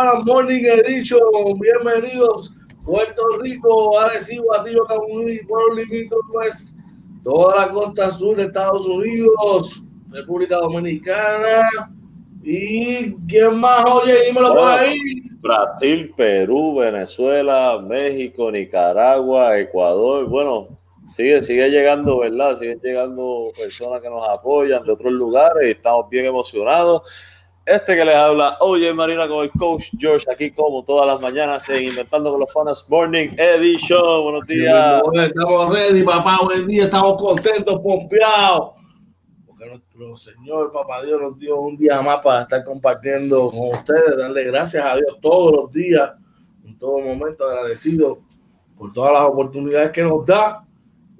Panas Morning Edition. Bienvenidos Puerto Rico, Arecibo, Atillo, Camuní, Pueblo Limítrofes, toda la costa sur de Estados Unidos, República Dominicana y ¿quién más? Oye, dímelo por ahí. Brasil, Perú, Venezuela, México, Nicaragua, Ecuador. Bueno, sigue, sigue llegando, ¿verdad? Siguen llegando personas que nos apoyan de otros lugares y estamos bien emocionados. Este que les habla, oye Marina con el coach George, aquí como todas las mañanas en Inventando con los Panas Morning Edition. Buenos días. estamos ready, papá. Buen día, estamos contentos, pompeados. Porque nuestro Señor, papá Dios, nos dio un día más para estar compartiendo con ustedes, darle gracias a Dios todos los días, en todo momento, agradecido por todas las oportunidades que nos da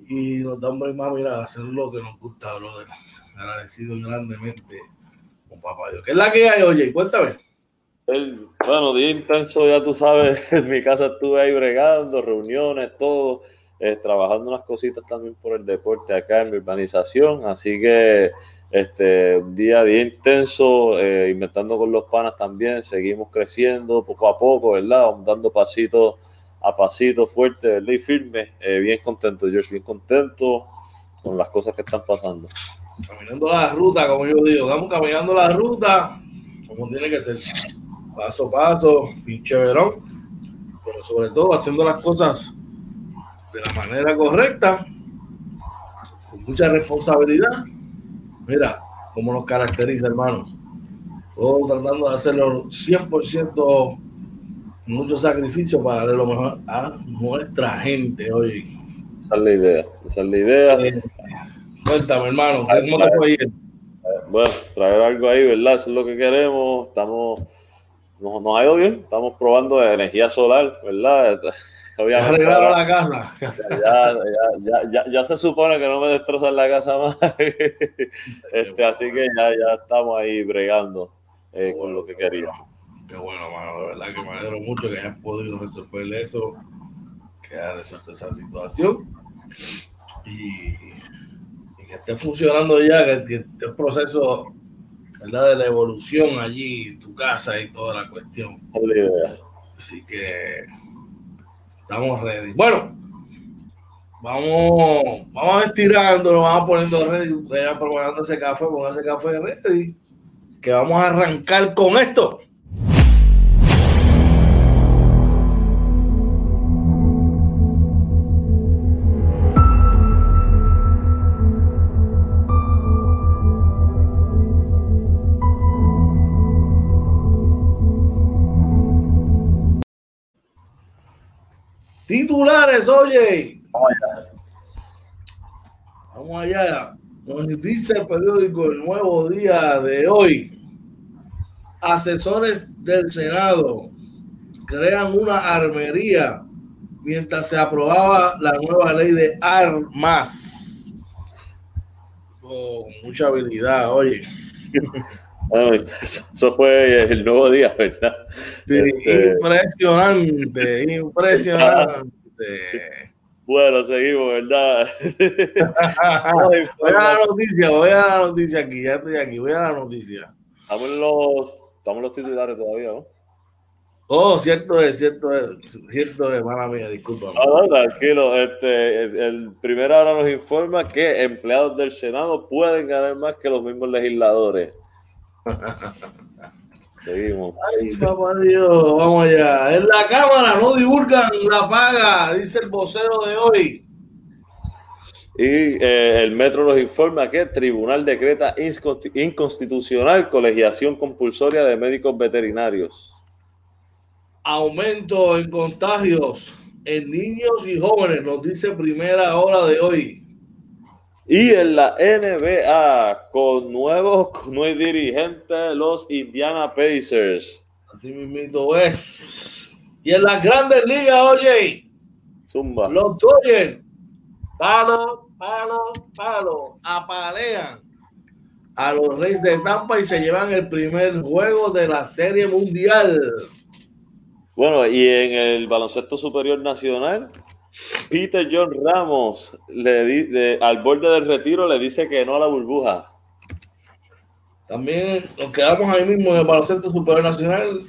y nos da un más, mira, hacer lo que nos gusta, brother. Agradecido grandemente papá Dios. ¿Qué es la que hay, oye? Cuéntame. Bueno, día intenso, ya tú sabes, en mi casa estuve ahí bregando, reuniones, todo, eh, trabajando unas cositas también por el deporte acá en mi urbanización, así que este día, día intenso, eh, inventando con los panas también, seguimos creciendo poco a poco, ¿verdad? Dando pasitos a pasitos fuertes, ¿verdad? Y firmes, eh, bien contento, George, bien contento con las cosas que están pasando caminando la ruta, como yo digo, estamos caminando la ruta como tiene que ser, paso a paso, pinche verón, pero sobre todo haciendo las cosas de la manera correcta, con mucha responsabilidad. Mira cómo nos caracteriza, hermano. Todos tratando de hacerlo 100%, mucho sacrificio para darle lo mejor a nuestra gente hoy. Esa es la idea, esa es la idea. Eh, Cuéntame, hermano, ¿cómo te fue ir? Bueno, traer algo ahí, ¿verdad? Eso es lo que queremos. Estamos, nos, nos ha ido bien. Estamos probando energía solar, ¿verdad? Obviamente, ya la casa. Ya, ya, ya, ya, se supone que no me destrozan la casa más. este, así que ya, ya estamos ahí bregando eh, con lo que queríamos. Qué bueno, mano. De verdad que me alegro mucho que hayas podido resolver eso, que hayas resuelto esa situación. Y que esté funcionando ya, que esté el proceso ¿verdad? de la evolución allí tu casa y toda la cuestión. Así que estamos ready. Bueno, vamos, vamos estirando, vamos poniendo ready, preparando ese café, ponga ese café ready, que vamos a arrancar con esto. Titulares, oye. Vamos allá. Nos dice el periódico El Nuevo Día de hoy. Asesores del Senado crean una armería mientras se aprobaba la nueva ley de armas. Con mucha habilidad, oye. eso fue el nuevo día, ¿verdad? Este, impresionante, impresionante. Bueno, seguimos, ¿verdad? voy a la noticia, voy a la noticia aquí, ya estoy aquí, voy a la noticia. Estamos los, estamos los titulares todavía, ¿no? Oh, cierto es, cierto es, cierto es, mala mía, disculpa. No, no, tranquilo. Este, el, el primer ahora nos informa que empleados del Senado pueden ganar más que los mismos legisladores. Seguimos. Ay, papá Dios, vamos allá. En la cámara no divulgan la paga, dice el vocero de hoy. Y eh, el metro nos informa que el tribunal decreta inconstitucional colegiación compulsoria de médicos veterinarios. Aumento en contagios en niños y jóvenes, nos dice primera hora de hoy. Y en la NBA, con nuevos no dirigentes, los Indiana Pacers. Así mismo es. Y en las grandes ligas, oye, Zumba. los Dodgers, palo, palo, palo, apalean a los Reyes de Tampa y se llevan el primer juego de la Serie Mundial. Bueno, y en el baloncesto superior nacional, Peter John Ramos le, al borde del retiro le dice que no a la burbuja. También nos quedamos ahí mismo en el baloncesto superior nacional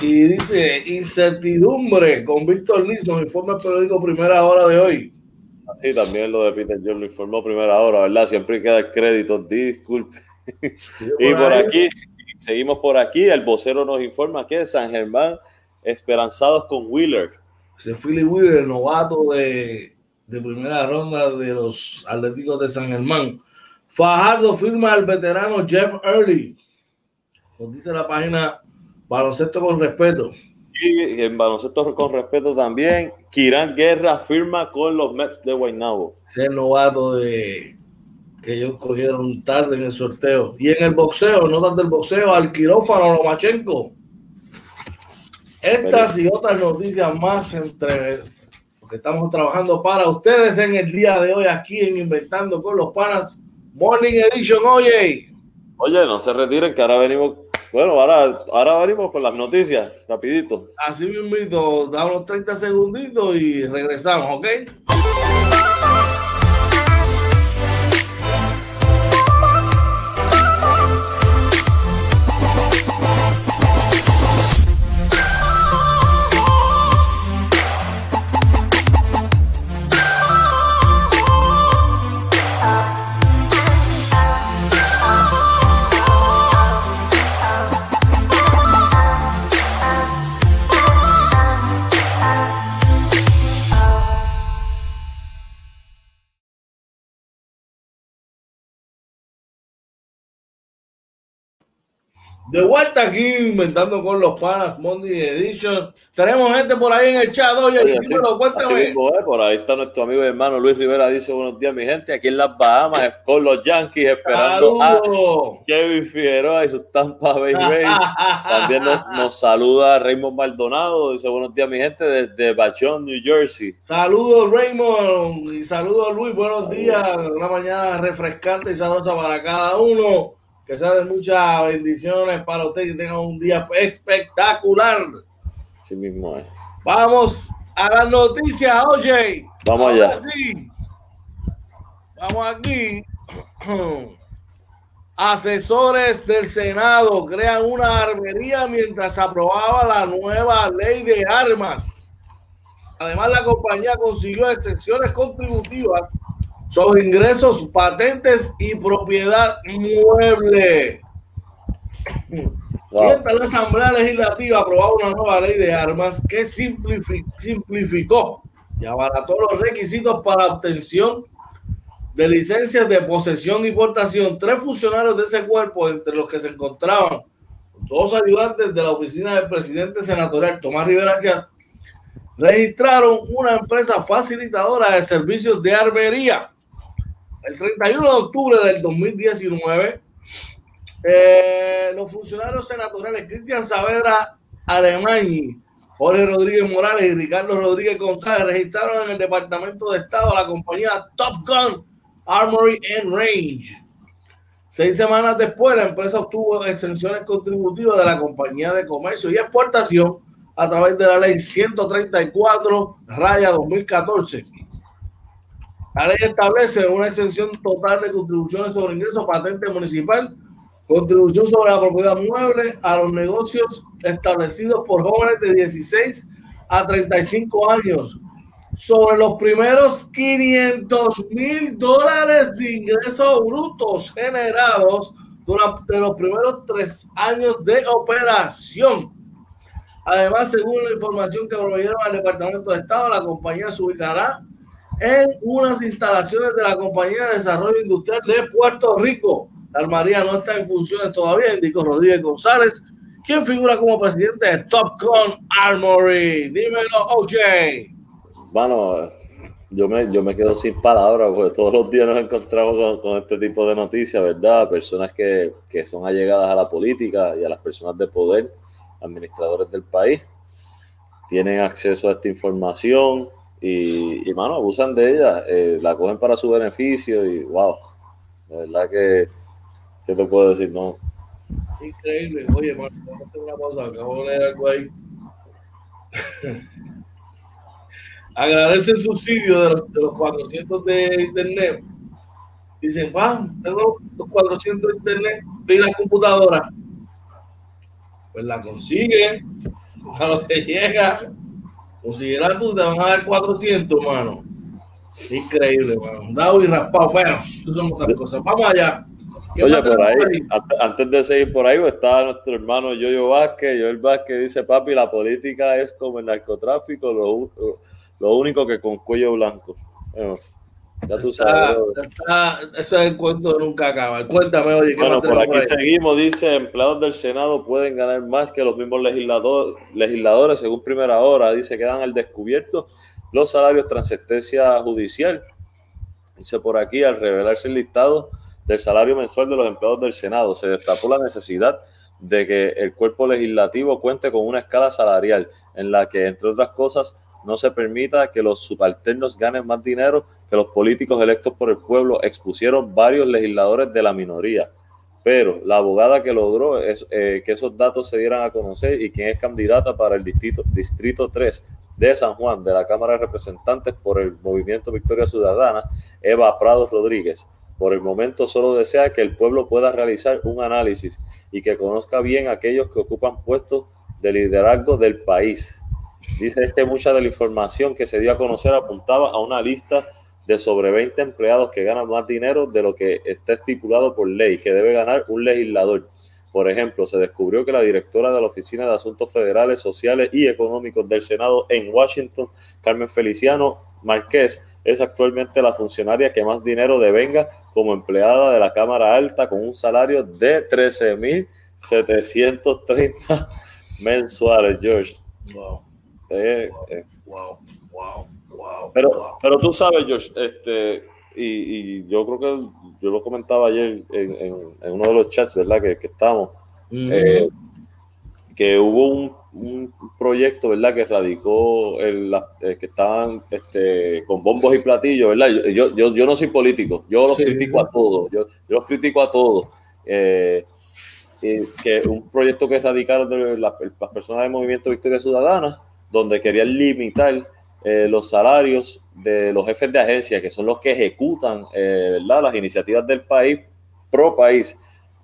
y dice incertidumbre con Víctor Liz, nos informa el periódico Primera Hora de hoy. Sí, también lo de Peter John lo informó Primera Hora, ¿verdad? Siempre queda el crédito, disculpe. y por aquí, seguimos por aquí, el vocero nos informa que San Germán esperanzados con Wheeler. Ese Philly Wheeler, novato de, de primera ronda de los Atléticos de San Germán. Fajardo firma al veterano Jeff Early. Nos dice la página Baloncesto con Respeto. Y en baloncesto con respeto también, Kiran Guerra firma con los Mets de Guaynabo. Ese novato de que ellos cogieron tarde en el sorteo. Y en el boxeo, notas del boxeo, al quirófano Lomachenko. Estas y otras noticias más entre porque estamos trabajando para ustedes en el día de hoy aquí en Inventando con los Panas Morning Edition. Oye, oye, no se retiren que ahora venimos bueno, ahora, ahora venimos con las noticias, rapidito. Así mismo, damos 30 segunditos y regresamos, ¿ok? De vuelta aquí inventando con los panas Monday Edition. Tenemos gente por ahí en el chat. Oye, Oye cuéntame. Eh, por ahí está nuestro amigo y hermano Luis Rivera. Dice buenos días, mi gente. Aquí en las Bahamas con los Yankees esperando a Kevin Figueroa y su Tampa Bay Rays. También nos, saluda Raymond Maldonado. Dice buenos días, mi gente, desde Bachon, New Jersey. Saludos, Raymond. Y saludos, Luis. Buenos días. Una mañana refrescante y sabrosa para cada uno que de muchas bendiciones para usted y tenga un día espectacular. Sí mismo es. Vamos a las noticias, oye. Vamos allá. Vamos aquí. Asesores del Senado crean una armería mientras aprobaba la nueva ley de armas. Además, la compañía consiguió excepciones contributivas sobre ingresos, patentes y propiedad mueble. Mientras la Asamblea Legislativa aprobaba una nueva ley de armas que simplificó y abarató los requisitos para obtención de licencias de posesión y portación. Tres funcionarios de ese cuerpo, entre los que se encontraban dos ayudantes de la oficina del presidente senatorial Tomás Rivera Chat, registraron una empresa facilitadora de servicios de armería el 31 de octubre del 2019, eh, los funcionarios senatoriales Cristian Saavedra Alemany, Jorge Rodríguez Morales y Ricardo Rodríguez González registraron en el Departamento de Estado la compañía Top Gun Armory and Range. Seis semanas después, la empresa obtuvo exenciones contributivas de la compañía de comercio y exportación a través de la ley 134 raya 2014 la ley establece una exención total de contribuciones sobre ingresos, patente municipal, contribución sobre la propiedad mueble a los negocios establecidos por jóvenes de 16 a 35 años sobre los primeros 500 mil dólares de ingresos brutos generados durante los primeros tres años de operación. Además, según la información que proveyeron al Departamento de Estado, la compañía se ubicará en unas instalaciones de la Compañía de Desarrollo Industrial de Puerto Rico. La armaría no está en funciones todavía, indicó Rodríguez González, quien figura como presidente de Topcon Armory. Dímelo, OJ. Bueno, yo me, yo me quedo sin palabras, porque todos los días nos encontramos con, este tipo de noticias, ¿verdad? Personas que, que son allegadas a la política y a las personas de poder, administradores del país, tienen acceso a esta información, y, y mano, abusan de ella, eh, la cogen para su beneficio y wow, de verdad que, ¿qué te puedo decir? No. Increíble. Oye, mano, vamos a hacer una pausa, acabo de leer algo ahí. Agradece el subsidio de los, de los 400 de internet. Dicen, wow, tengo los 400 de internet suplir la computadora, pues la consigue a lo que llega. Consiguieras tú, te van a dar 400, mano. Increíble, mano. Dado y raspado. Bueno, eso son otras cosas. Vamos allá. Oye, por ahí, antes de seguir por ahí, está nuestro hermano Yoyo Vázquez. Yoyo Vázquez dice, papi, la política es como el narcotráfico, lo, lo único que con cuello blanco. Ya tú sabes. ese es el cuento de nunca acaba. Cuéntame, oye. Bueno, por aquí seguimos. Dice: empleados del Senado pueden ganar más que los mismos legislador, legisladores, según primera hora. Dice: quedan al descubierto los salarios tras sentencia judicial. Dice por aquí: al revelarse el listado del salario mensual de los empleados del Senado, se destapó la necesidad de que el cuerpo legislativo cuente con una escala salarial en la que, entre otras cosas, no se permita que los subalternos ganen más dinero que los políticos electos por el pueblo, expusieron varios legisladores de la minoría. Pero la abogada que logró eh, que esos datos se dieran a conocer y quien es candidata para el distrito, distrito 3 de San Juan de la Cámara de Representantes por el Movimiento Victoria Ciudadana, Eva Prado Rodríguez. Por el momento solo desea que el pueblo pueda realizar un análisis y que conozca bien aquellos que ocupan puestos de liderazgo del país Dice que mucha de la información que se dio a conocer apuntaba a una lista de sobre 20 empleados que ganan más dinero de lo que está estipulado por ley, que debe ganar un legislador. Por ejemplo, se descubrió que la directora de la Oficina de Asuntos Federales, Sociales y Económicos del Senado en Washington, Carmen Feliciano Márquez, es actualmente la funcionaria que más dinero devenga como empleada de la Cámara Alta con un salario de 13.730 mensuales, George. Wow. Eh, eh. Wow, wow, wow, Pero, pero tú sabes, Josh, este, y, y, yo creo que yo lo comentaba ayer en, en, uno de los chats, ¿verdad? Que, que estamos, eh, que hubo un, un, proyecto, ¿verdad? Que radicó, el, que estaban este, con bombos y platillos, ¿verdad? Yo, yo, yo no soy político, yo los critico a todos, yo, yo los critico a todos. Eh, que un proyecto que radicaron de las personas del Movimiento Victoria Ciudadana, donde querían limitar eh, los salarios de los jefes de agencia, que son los que ejecutan eh, las iniciativas del país pro país.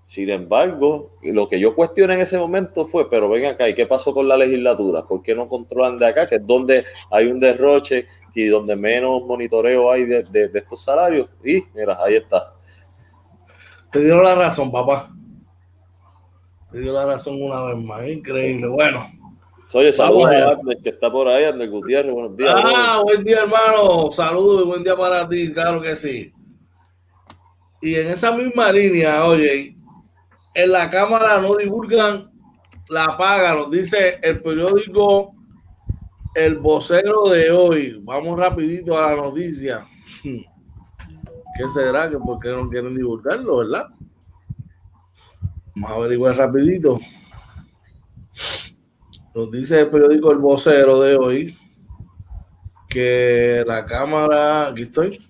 Sin embargo, lo que yo cuestioné en ese momento fue, pero ven acá, ¿y qué pasó con la legislatura? ¿Por qué no controlan de acá? Que es donde hay un derroche y donde menos monitoreo hay de, estos salarios. Y mira, ahí está. Te dieron la razón, papá. Te dio la razón una vez más. Increíble. Bueno, Oye, saludos a que está por ahí, Andrés Gutiérrez. Buenos días. Ah, buen día, hermano. Saludos y buen día para ti, claro que sí. Y en esa misma línea, oye, en la Cámara no divulgan la paga, nos dice el periódico El Vocero de hoy. Vamos rapidito a la noticia. ¿Qué será? que ¿Por qué no quieren divulgarlo, verdad? Vamos a averiguar rapidito. Nos dice el periódico El Vocero de hoy que la cámara. Aquí estoy.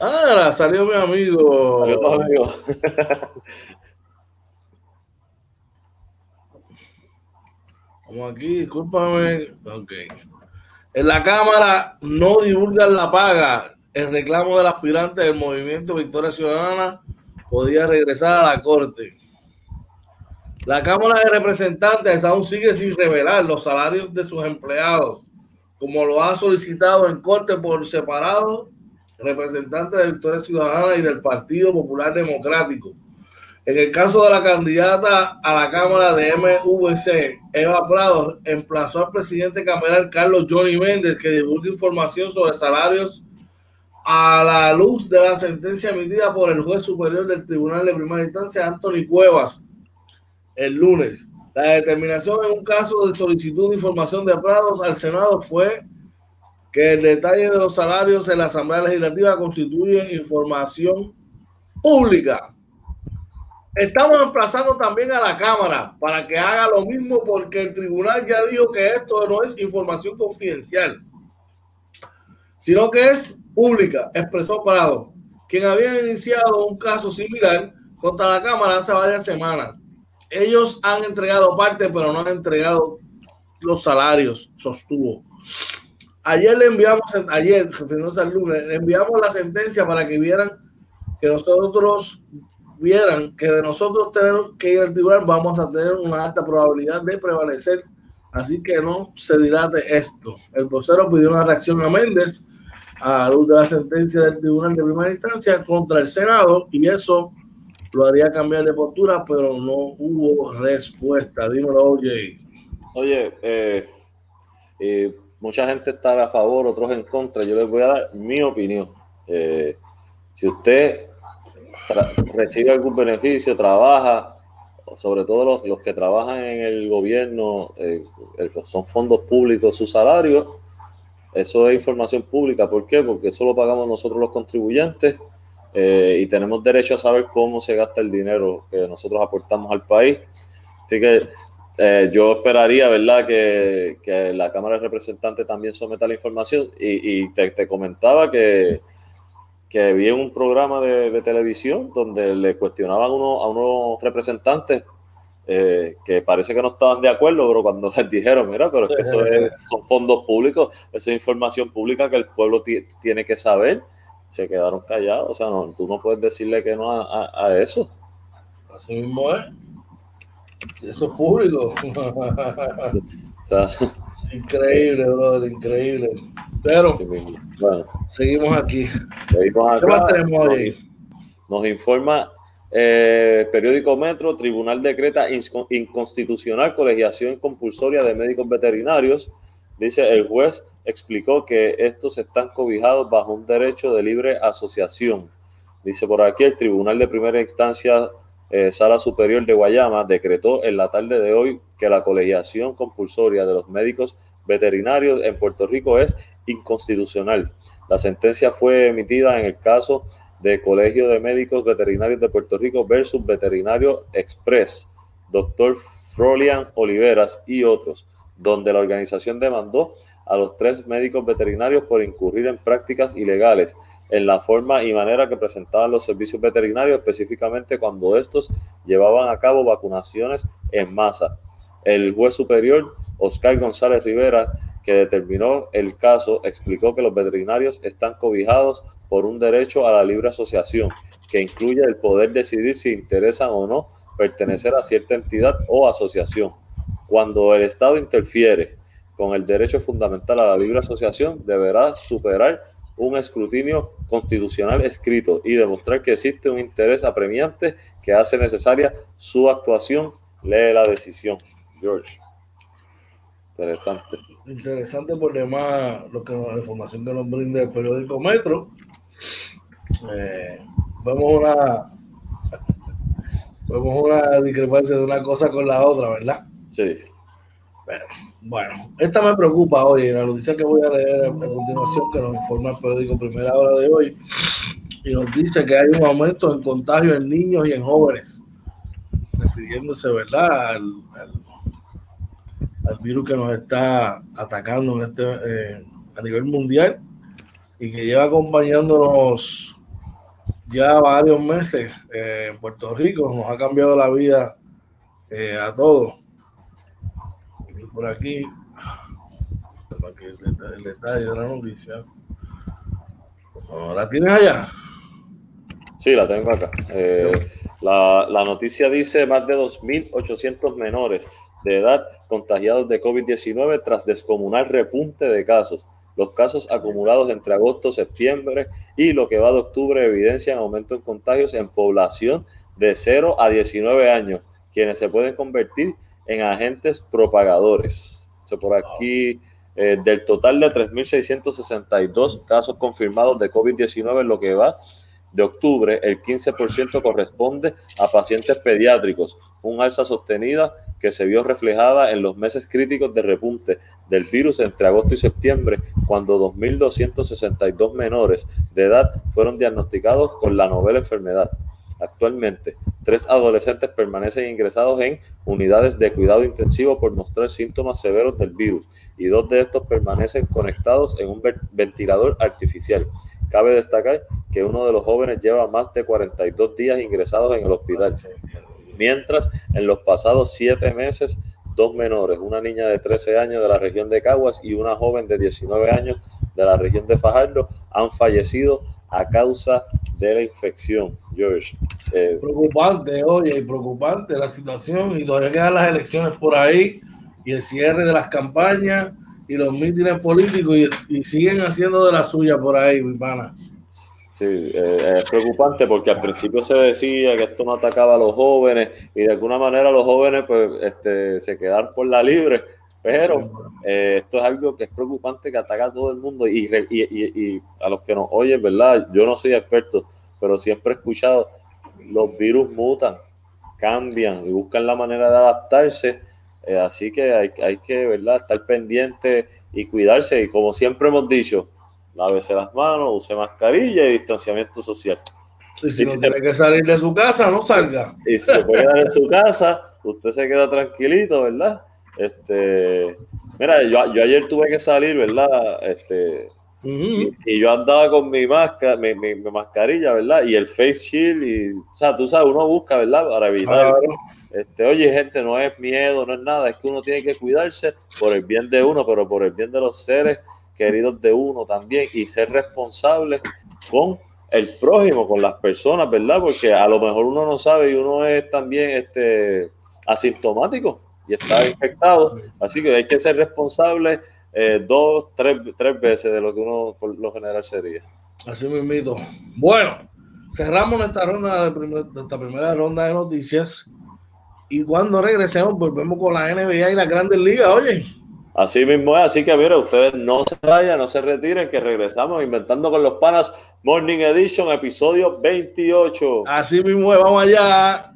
Ah, salió mi amigo. amigo. Vamos aquí, discúlpame. Ok. En la Cámara no divulgan la paga. El reclamo del aspirante del movimiento Victoria Ciudadana podía regresar a la Corte. La Cámara de Representantes aún sigue sin revelar los salarios de sus empleados, como lo ha solicitado en corte por separado representantes de Victoria Ciudadana y del Partido Popular Democrático. En el caso de la candidata a la Cámara de MVC, Eva Prado, emplazó al presidente cameral Carlos Johnny Méndez que divulgue información sobre salarios a la luz de la sentencia emitida por el juez superior del Tribunal de Primera Instancia, Anthony Cuevas, el lunes. La determinación en un caso de solicitud de información de Prados al Senado fue que el detalle de los salarios en la Asamblea Legislativa constituye información pública. Estamos emplazando también a la Cámara para que haga lo mismo porque el tribunal ya dijo que esto no es información confidencial, sino que es pública, expresó Prado, quien había iniciado un caso similar contra la Cámara hace varias semanas ellos han entregado parte, pero no han entregado los salarios, sostuvo. Ayer le enviamos, ayer, el lunes, le enviamos la sentencia para que vieran que nosotros vieran que de nosotros tener que ir al tribunal vamos a tener una alta probabilidad de prevalecer. Así que no se dilate esto. El vocero pidió una reacción a Méndez a luz de la sentencia del tribunal de primera instancia contra el Senado y eso lo haría cambiar de postura, pero no hubo respuesta. Dímelo, oye. Oye, eh, eh, mucha gente está a favor, otros en contra. Yo les voy a dar mi opinión. Eh, si usted recibe algún beneficio, trabaja, sobre todo los, los que trabajan en el gobierno, son fondos públicos, su salario, eso es información pública. ¿Por qué? Porque eso lo pagamos nosotros los contribuyentes eh, y tenemos derecho a saber cómo se gasta el dinero que nosotros aportamos al país. Así que eh, yo esperaría, ¿verdad?, que, que, la Cámara de Representantes también someta la información. Y, y te, te, comentaba que, que vi un programa de, de televisión donde le cuestionaban uno, a unos representantes eh, que parece que no estaban de acuerdo, pero cuando les dijeron, mira, pero es que eso son fondos públicos, eso es información pública que el pueblo tiene que saber, se quedaron callados. O sea, no, tú no puedes decirle que no a, eso. Así mismo es. Eso es público. increíble, brother, increíble. Pero, bueno, seguimos aquí. Seguimos acá. nos informa eh, periódico Metro, Tribunal decreta inconstitucional colegiación compulsoria de médicos veterinarios. Dice, el juez explicó que estos están cobijados bajo un derecho de libre asociación. Dice por aquí, el Tribunal de Primera Instancia, eh, Sala Superior de Guayama, decretó en la tarde de hoy que la colegiación compulsoria de los médicos veterinarios en Puerto Rico es inconstitucional. La sentencia fue emitida en el caso de Colegio de Médicos Veterinarios de Puerto Rico versus Veterinario Express, doctor Frolian Oliveras y otros, donde la organización demandó a los tres médicos veterinarios por incurrir en prácticas ilegales en la forma y manera que presentaban los servicios veterinarios, específicamente cuando estos llevaban a cabo vacunaciones en masa. El juez superior, Oscar González Rivera, que determinó el caso, explicó que los veterinarios están cobijados por un derecho a la libre asociación, que incluye el poder decidir si interesan o no pertenecer a cierta entidad o asociación. Cuando el Estado interfiere con el derecho fundamental a la libre asociación, deberá superar un escrutinio constitucional escrito y demostrar que existe un interés apremiante que hace necesaria su actuación. Lee la decisión. George. Interesante. Interesante por demás lo que la información que nos brinda el periódico Metro. Eh, vemos una vemos una discrepancia de una cosa con la otra, ¿verdad? Sí. Bueno, esta me preocupa hoy, la noticia que voy a leer a continuación que nos informa el periódico Primera Hora de hoy y nos dice que hay un aumento en contagio en niños y en jóvenes, refiriéndose, ¿verdad?, al al virus que nos está atacando en este, eh, a nivel mundial y que lleva acompañándonos ya varios meses eh, en Puerto Rico, nos ha cambiado la vida eh, a todos. Por aquí, el, detalle de la noticia. ¿La tienes allá? Sí, la tengo acá. la, la noticia dice más de 2.800 menores de edad contagiados de COVID-19 tras descomunal repunte de casos. Los casos acumulados entre agosto, septiembre y lo que va de octubre evidencian aumento en contagios en población de 0 a 19 años, quienes se pueden convertir en agentes propagadores. por aquí, eh, del total de 3.662 casos confirmados de COVID-19 en lo que va de octubre, el 15% corresponde a pacientes pediátricos, un alza sostenida que se vio reflejada en los meses críticos de repunte del virus entre agosto y septiembre, cuando 2.262 menores de edad fueron diagnosticados con la novela enfermedad. Actualmente, tres adolescentes permanecen ingresados en unidades de cuidado intensivo por mostrar síntomas severos del virus y dos de estos permanecen conectados en un ventilador artificial. Cabe destacar que uno de los jóvenes lleva más de 42 días ingresados en el hospital mientras en los pasados siete meses dos menores, una niña de 13 años de la región de Caguas y una joven de 19 años de la región de Fajardo, han fallecido a causa de la infección. George, Eh, preocupante, oye, preocupante la situación y todavía quedan las elecciones por ahí y el cierre de las campañas y los mítines políticos y, siguen haciendo de la suya por ahí, mi pana. Sí, eh, es preocupante porque al principio se decía que esto no atacaba a los jóvenes y de alguna manera los jóvenes pues este, se quedaron por la libre, pero eh, esto es algo que es preocupante que ataca a todo el mundo y, y, a los que nos oyen, ¿verdad? Yo no soy experto, pero siempre he escuchado, los virus mutan, cambian y buscan la manera de adaptarse eh, así que hay, hay, que ¿verdad? estar pendiente y cuidarse. Y como siempre hemos dicho, lávese las manos, use mascarilla y distanciamiento social. Y si, no tiene que salir de su casa, no salga. Y si se puede quedar en su casa, usted se queda tranquilito, ¿verdad? Este, mira, yo, yo ayer tuve que salir, ¿verdad? Este, y, yo andaba con mi, máscara, mi, mi, mascarilla, ¿verdad? Y el face shield, y, o sea, tú sabes, uno busca, ¿verdad? Para evitar. Este, oye, gente, no es miedo, no es nada, es que uno tiene que cuidarse por el bien de uno, pero por el bien de los seres queridos de uno también, y ser responsable con el prójimo, con las personas, ¿verdad? Porque a lo mejor uno no sabe y uno es también este, asintomático y está infectado, así que hay que ser responsable eh, dos, tres, tres veces de lo que uno por lo general sería. Así mismo. Bueno, cerramos esta ronda de esta primera ronda de noticias. Y cuando regresemos, volvemos con la NBA y las grandes ligas, oye. Así mismo es, así que mira, ustedes no se vayan, no se retiren, que regresamos inventando con los panas Morning Edition, episodio 28. Así mismo es, vamos allá.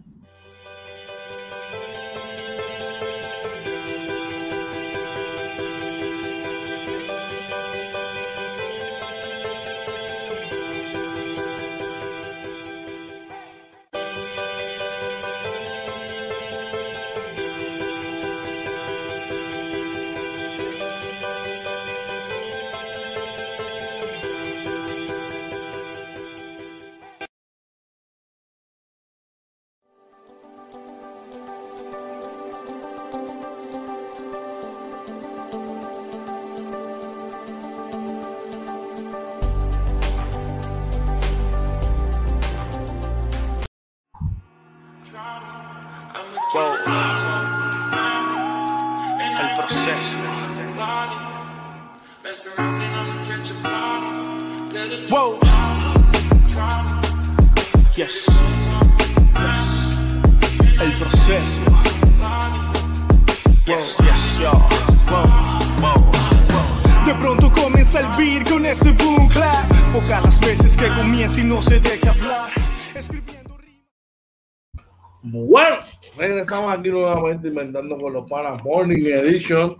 Nuevamente inventando con los panas Morning Edition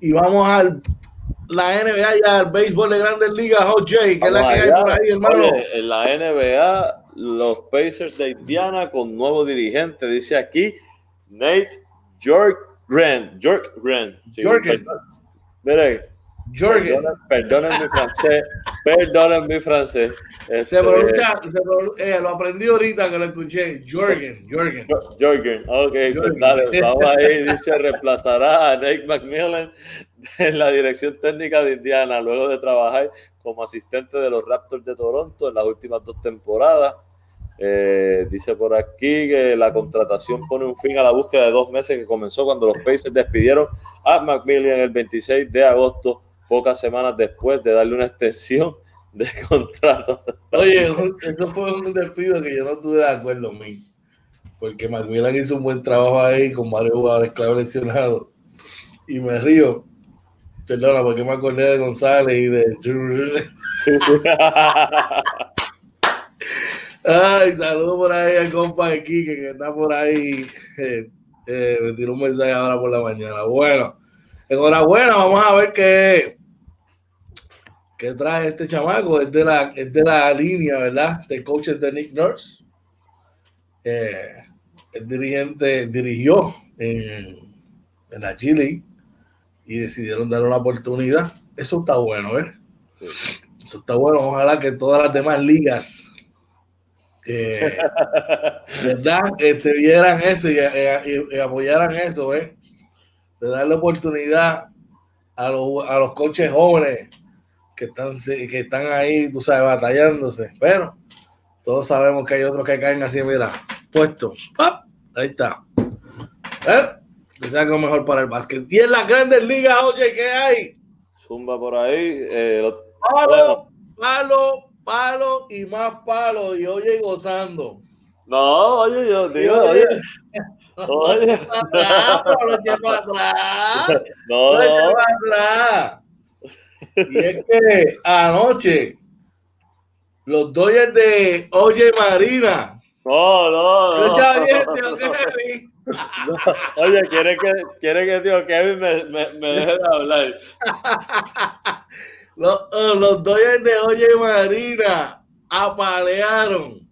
y vamos al la NBA y al béisbol de Grandes Ligas, OJ, que es la que hay por ahí, hermano. en la NBA, los Pacers de Indiana con nuevo dirigente, dice aquí Nate York Grant. York Grant. Sí, Mire, Jorgen. Perdonen, mi francés. Perdonen mi francés. Se este, pronuncia, se pronuncia eh, lo aprendí ahorita que lo escuché. Jorgen. Jorgen. Jorgen. Ok, pues dale, vamos ahí. Dice: reemplazará a Nate McMillan en la dirección técnica de Indiana luego de trabajar como asistente de los Raptors de Toronto en las últimas dos temporadas. Eh, dice por aquí que la contratación pone un fin a la búsqueda de dos meses que comenzó cuando los Pacers despidieron a McMillan el 26 de agosto pocas semanas después de darle una extensión de contrato. Oye, eso fue un despido que yo no estuve de acuerdo, mí. Porque Macmillan hizo un buen trabajo ahí con varios jugadores clave lesionados. Y me río. Perdona, porque me acordé de González y de. Ay, saludo por ahí al compa de Kike que está por ahí. Eh, eh, me tiró un mensaje ahora por la mañana. Bueno, enhorabuena, vamos a ver qué, qué trae este chamaco. Es de la, es de la línea, ¿verdad? De coaches de Nick Nurse. Eh, el dirigente dirigió en, en la Chile y decidieron darle una oportunidad. Eso está bueno, ¿eh? Eso está bueno. Ojalá que todas las demás ligas, eh, ¿verdad? Este, vieran eso y, y apoyaran eso, ¿eh? De darle oportunidad a los, a los coches jóvenes que están, que están ahí, tú sabes, batallándose. Pero Todos sabemos que hay otros que caen así, mira, puesto. Ahí está. ¿Eh? Que sea algo mejor para el básquet. Y en las grandes ligas, oye, ¿qué hay? Zumba por ahí. Eh, palo, palo, palo y más palo. Y oye, gozando. No, oye, yo digo, oye. Oye. No, no. no. Y es que anoche los Dodgers de Oye Marina. No, no, no. Oye, ¿quiere que, quiere que tío Kevin me, me, me deje de hablar? los, oh, los Dodgers de Oye Marina apalearon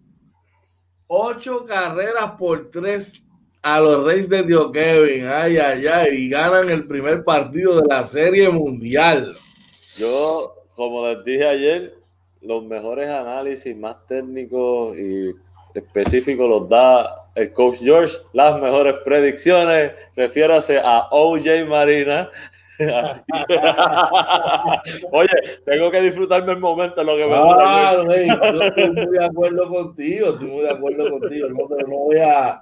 ocho carreras por tres a los Reyes de Dio Kevin. Ay, ay, ay. Y ganan el primer partido de la Serie Mundial. Yo, como les dije ayer, los mejores análisis más técnicos y específicos los da el coach George. Las mejores predicciones, refiérase a OJ Marina. Oye, tengo que disfrutarme el momento lo que me ah, estoy muy de acuerdo contigo, estoy muy de acuerdo contigo. No voy a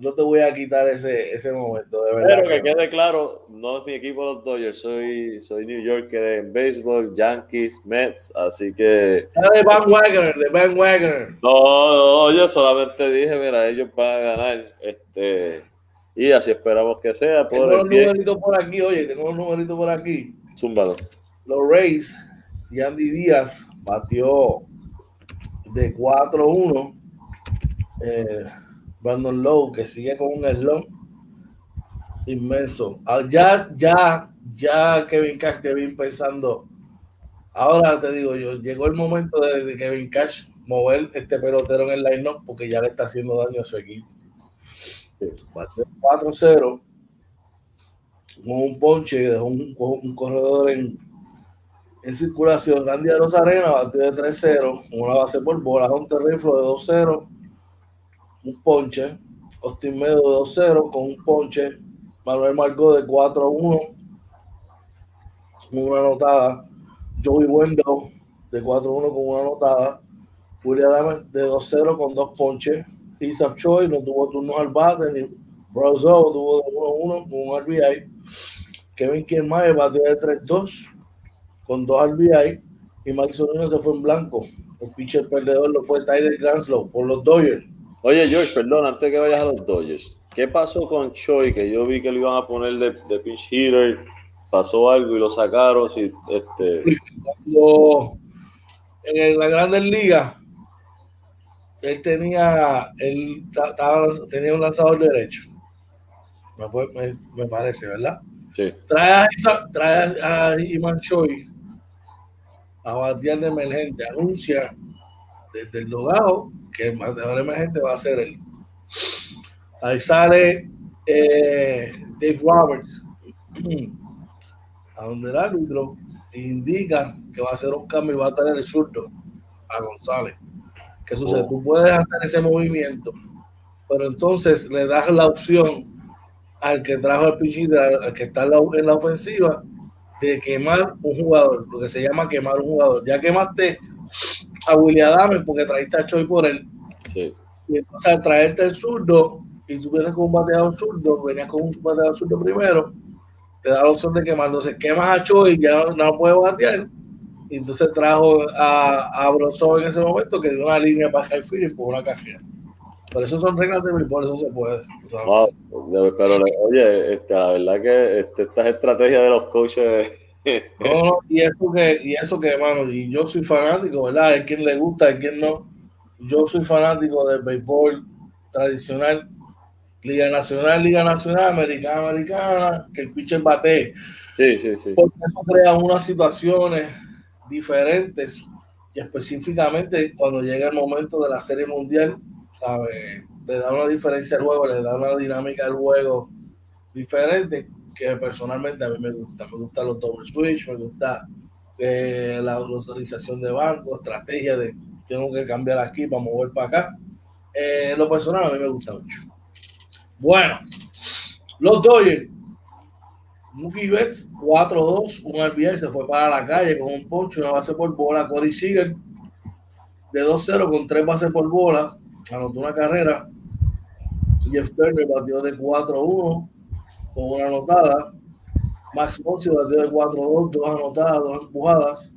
no te voy a quitar ese, ese momento, de verdad. Pero que quede claro, no es mi equipo los Dodgers, soy, soy New Yorker en béisbol, Yankees, Mets, así que... de Van Wagner, de Van Wagner. No, no, oye, solamente dije, mira, ellos van a ganar, este, y así esperamos que sea. Por tengo un numerito por aquí, oye, tengo un numerito por aquí. Zúmbalo. Los Rays, Yandy Díaz batió de 4-1. Eh, Brandon Lowe, que sigue con un slump inmenso. Ah, ya, ya, ya Kevin Cash, Kevin pensando. Ahora te digo yo, llegó el momento de, Kevin Cash mover este pelotero en el line-up porque ya le está haciendo daño a su equipo. 4-0 con un ponche, dejó un, un corredor en, en circulación. Randy Arena batió de 3-0, una base por bola, un terreno de 2-0 un ponche. Austin Medo 2-0 con un ponche. Manuel Margot de 4-1 una anotada. Joey Wendell de 4-1 con una anotada. Julia Adams de 2-0 con dos ponches. Isaac Choi no tuvo turnos al bate. Ni Brozo tuvo de 1-1 con un RBI. Kevin Kiermaier batió de 3-2 con dos RBI. Y Mike Sonino se fue en blanco. El pitcher perdedor lo fue Tyler Granslow por los Dodgers. Oye, George, perdón, antes de que vayas a los Dodgers, ¿qué pasó con Choi? Que yo vi que lo iban a poner de, de pinch hitter, pasó algo y lo sacaron. Si, este... en la Grandes Ligas, él tenía, él tenía un lanzador derecho. Me, me, parece, ¿verdad? Sí. Trae a, trae a Iman Choi a batear de emergente, anuncia desde el logado que el bateador emergente va a ser él. Ahí sale eh, Dave Roberts, a donde el árbitro indica que va a hacer un cambio y va a tener el surto a González. ¿Qué sucede? Tú puedes hacer ese movimiento, pero entonces le das la opción al que trajo el pichito, al que está en la, ofensiva, de quemar un jugador, lo que se llama quemar un jugador. Ya quemaste a William Adams porque traíste a Choi por él. Sí. Y entonces al traerte el zurdo, y tú vienes con un bateador zurdo, venías con un bateador zurdo primero, te da la opción de quemar. Entonces quemas a Choi, ya no, no puede batear. Y entonces trajo a, a Bronson en ese momento que dio una línea para high feeling por una cajera. Pero eso son reglas de por eso se puede. pero oye, este, la verdad que este, estas estrategias de los coaches no, y eso que, y eso que, hermano, y yo soy fanático, ¿verdad? Hay quien le gusta, hay quien no. Yo soy fanático del béisbol tradicional, Liga Nacional, Liga Nacional, Americana, Americana, que el pitcher bate. Sí, sí, sí. Porque eso crea unas situaciones diferentes y específicamente cuando llega el momento de la Serie Mundial, ¿sabe? le da una diferencia al juego, le da una dinámica al juego diferente que personalmente a mí me gusta. Me gusta los double switch, me gusta eh, la, autorización de banco, estrategia de tengo que cambiar aquí para mover para acá. Eh, lo personal a mí me gusta mucho. Bueno, los Dodgers. Mookie Betts 4-2, un RBI se fue para la calle con un poncho, una base por bola. Corey Seager de 2-0 con tres bases por bola, anotó una carrera. Jeff Turner batió de 4-1 con una anotada. Max Monsi batió de 4-2, dos anotadas, dos empujadas.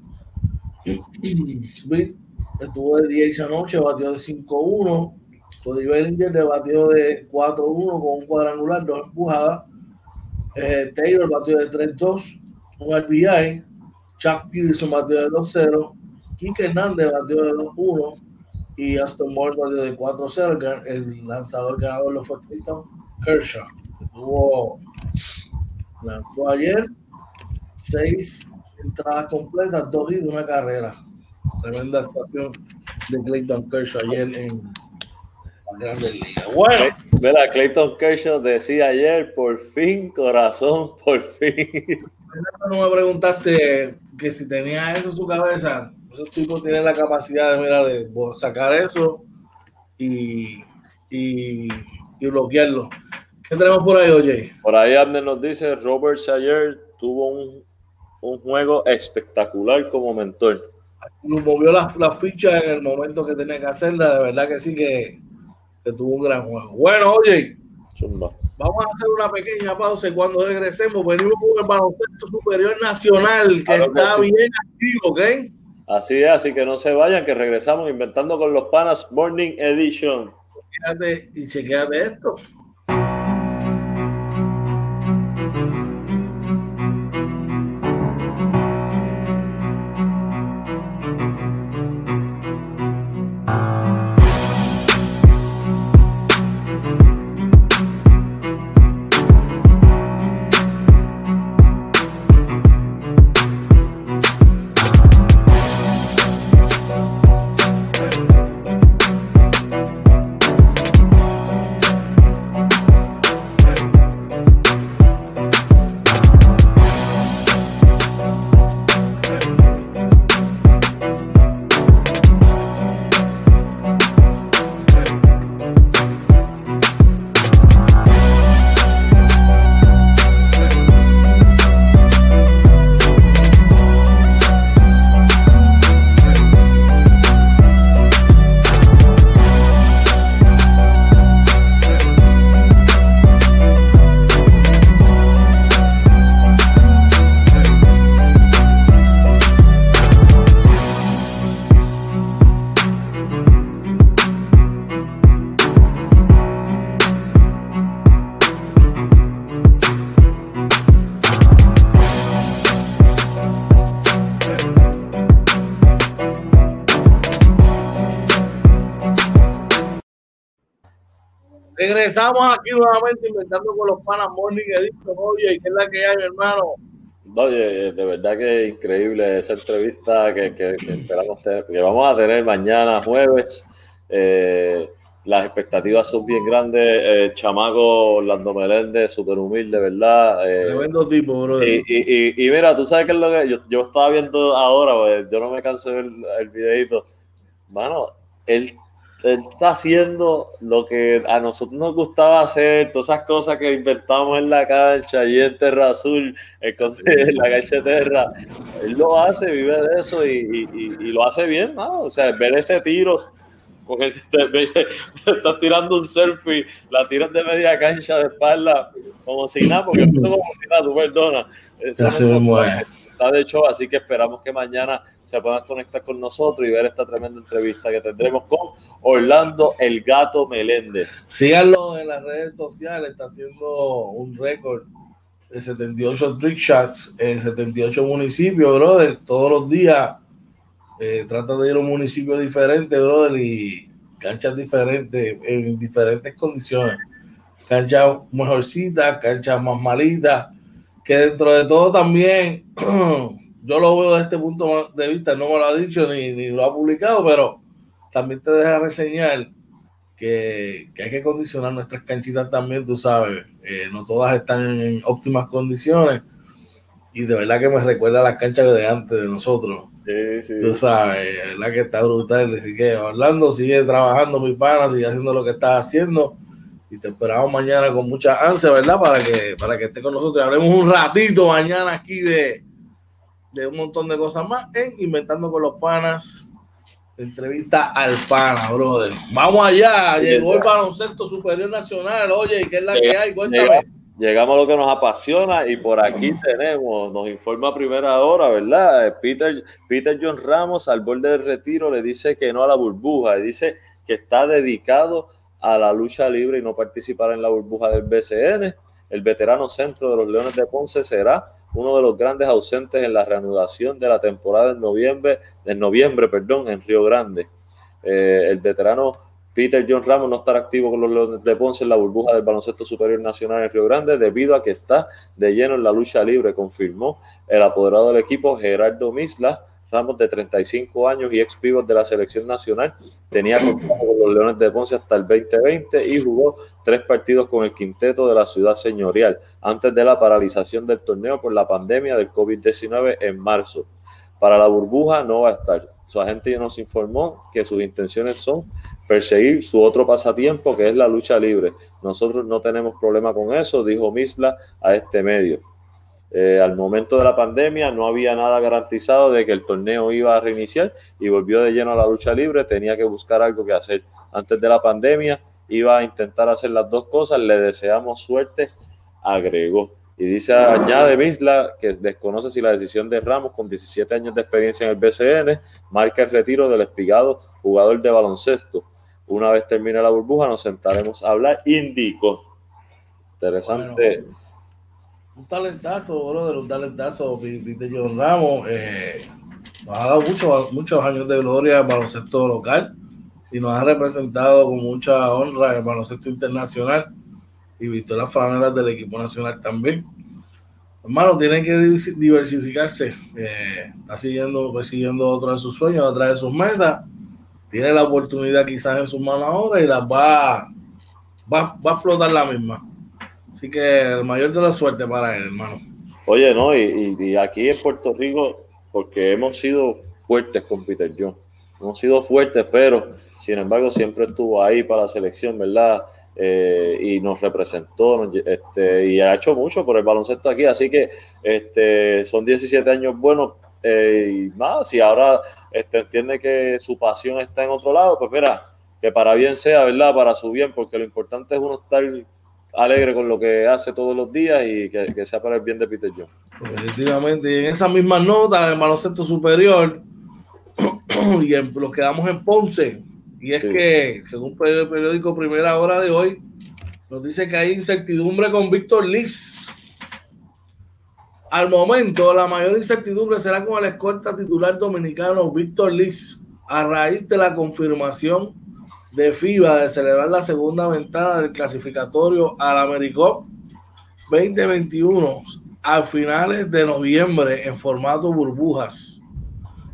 Smith estuvo de 10 anoche, batió de 5-1. Cody Bellinger le batió de 4-1 con un cuadrangular, dos empujadas. Eh, Taylor batió de 3-2, un RBI. Chuck Peterson batió de 2-0. Kike Hernández batió de 2-1 y Aston Morris batió de 4-0. El lanzador ganador lo fue Clayton Kershaw. Tuvo, lanzó ayer seis entradas completas, dos y de una carrera. Tremenda actuación de Clayton Kershaw ayer en Grandes Ligas. Bueno, Mira, Clayton Kershaw decía ayer, por fin, corazón, por fin. no me preguntaste que si tenía eso en su cabeza, esos tipos tienen la capacidad de, mira, de sacar eso y, y, y bloquearlo. ¿Qué tenemos por ahí, oye? Por ahí Abner nos dice, Robert ayer tuvo un, un, juego espectacular como mentor. Movió las la fichas en el momento que tenía que hacerla, de verdad que sí que, que tuvo un gran juego. Bueno, oye, Chumba. Vamos a hacer una pequeña pausa y cuando regresemos venimos con el baloncesto superior nacional que está que sí. bien activo, ¿ok? Así es, así que no se vayan, que regresamos inventando con los panas Morning Edition. Fíjate y chequeate esto. Regresamos aquí nuevamente inventando con los panas Morning Edition. Oye, ¿qué es la que hay, hermano? Oye, de verdad que es increíble esa entrevista que, que, que esperamos tener, que vamos a tener mañana jueves. Eh, las expectativas son bien grandes. Eh, chamaco Orlando Meléndez, súper humilde, ¿verdad? Eh, Tremendo tipo, bro. Y, y, y, mira, tú sabes qué es lo que yo, yo estaba viendo ahora, pues, yo no me cansé de ver el videito. Mano, él él está haciendo lo que a nosotros nos gustaba hacer, todas esas cosas que inventamos en la cancha y en Terra Azul, en la cancha de Terra. Él lo hace, vive de eso y, y, y lo hace bien, ¿no? O sea, ver ese tiro, porque estás tirando un selfie, la tiras de media cancha de espalda, como si nada, porque no como si nada, tú perdona. Eso no está de hecho, así que esperamos que mañana se puedan conectar con nosotros y ver esta tremenda entrevista que tendremos con Orlando El Gato Meléndez. Síganlo en las redes sociales, está haciendo un récord de 78 trick shots en 78 municipios, brother, todos los días. Eh, trata de ir a un municipio diferente, brother, y canchas diferentes, en diferentes condiciones. Canchas mejorcitas, canchas más malitas que dentro de todo también, yo lo veo desde este punto de vista, no me lo ha dicho ni, ni lo ha publicado, pero también te deja reseñar que, que hay que condicionar nuestras canchitas también, tú sabes, eh, no todas están en óptimas condiciones y de verdad que me recuerda a las canchas de antes de nosotros. Sí, sí. Tú sabes, de verdad que está brutal. Así que Orlando sigue trabajando, mi pana, sigue haciendo lo que está haciendo y te esperamos mañana con mucha ansia, ¿verdad? Para que, para que esté con nosotros. Hablemos un ratito mañana aquí de, de un montón de cosas más en Inventando con los Panas Entrevista al pana, brother. Vamos allá. Llegó el baloncesto superior nacional. Oye, ¿qué es la que hay? Cuéntame. Llegamos a lo que nos apasiona y por aquí tenemos, nos informa a primera hora, ¿verdad? Peter, Peter John Ramos al borde del retiro le dice que no a la burbuja dice que está dedicado a la lucha libre y no participar en la burbuja del BCN. El veterano centro de los Leones de Ponce será uno de los grandes ausentes en la reanudación de la temporada en noviembre, en noviembre perdón, en Río Grande. Eh, el veterano Peter John Ramos no estará activo con los Leones de Ponce en la burbuja del baloncesto superior nacional en Río Grande debido a que está de lleno en la lucha libre, confirmó el apoderado del equipo Gerardo Misla. Ramos, de 35 años y ex pivot de la selección nacional, tenía contrato con los Leones de Ponce hasta el 2020 y jugó tres partidos con el quinteto de la ciudad señorial antes de la paralización del torneo por la pandemia del COVID-19 en marzo. Para la burbuja no va a estar. Su agente ya nos informó que sus intenciones son perseguir su otro pasatiempo, que es la lucha libre. Nosotros no tenemos problema con eso, dijo Misla a este medio. Eh, al momento de la pandemia no había nada garantizado de que el torneo iba a reiniciar y volvió de lleno a la lucha libre, tenía que buscar algo que hacer. Antes de la pandemia iba a intentar hacer las dos cosas, le deseamos suerte, agregó. Y dice, añade Misla, que desconoce si la decisión de Ramos, con 17 años de experiencia en el BCN, marca el retiro del espigado jugador de baloncesto. Una vez termine la burbuja, nos sentaremos a hablar. Indico. Interesante. Un talentazo, brother, un talentazo, Peter John Ramos. Eh, nos ha dado muchos, muchos años de gloria al baloncesto local y nos ha representado con mucha honra el baloncesto internacional y visto las franelas del equipo nacional también. Hermano, tienen que diversificarse. Eh, está siguiendo, persiguiendo otro de sus sueños, otra de sus metas. Tiene la oportunidad quizás en sus manos ahora y las va, va, va a explotar la misma. Así que el mayor de la suerte para él, hermano. Oye, no, y, y, aquí en Puerto Rico, porque hemos sido fuertes con Peter John. Hemos sido fuertes, pero sin embargo siempre estuvo ahí para la selección, ¿verdad? Eh, y nos representó este, y ha hecho mucho por el baloncesto aquí, así que este, son 17 años buenos eh, y más, si ahora este, entiende que su pasión está en otro lado, pues mira, que para bien sea, ¿verdad? Para su bien, porque lo importante es uno estar alegre con lo que hace todos los días y que, sea para el bien de Peter John. Definitivamente, y en esa misma nota del baloncesto superior, y en, los quedamos en Ponce, y es que, según el periódico Primera Hora de hoy, nos dice que hay incertidumbre con Víctor Liz. Al momento, la mayor incertidumbre será con el escolta titular dominicano Víctor Liz, a raíz de la confirmación de FIBA de celebrar la segunda ventana del clasificatorio al AmeriCup 2021 a finales de noviembre en formato burbujas.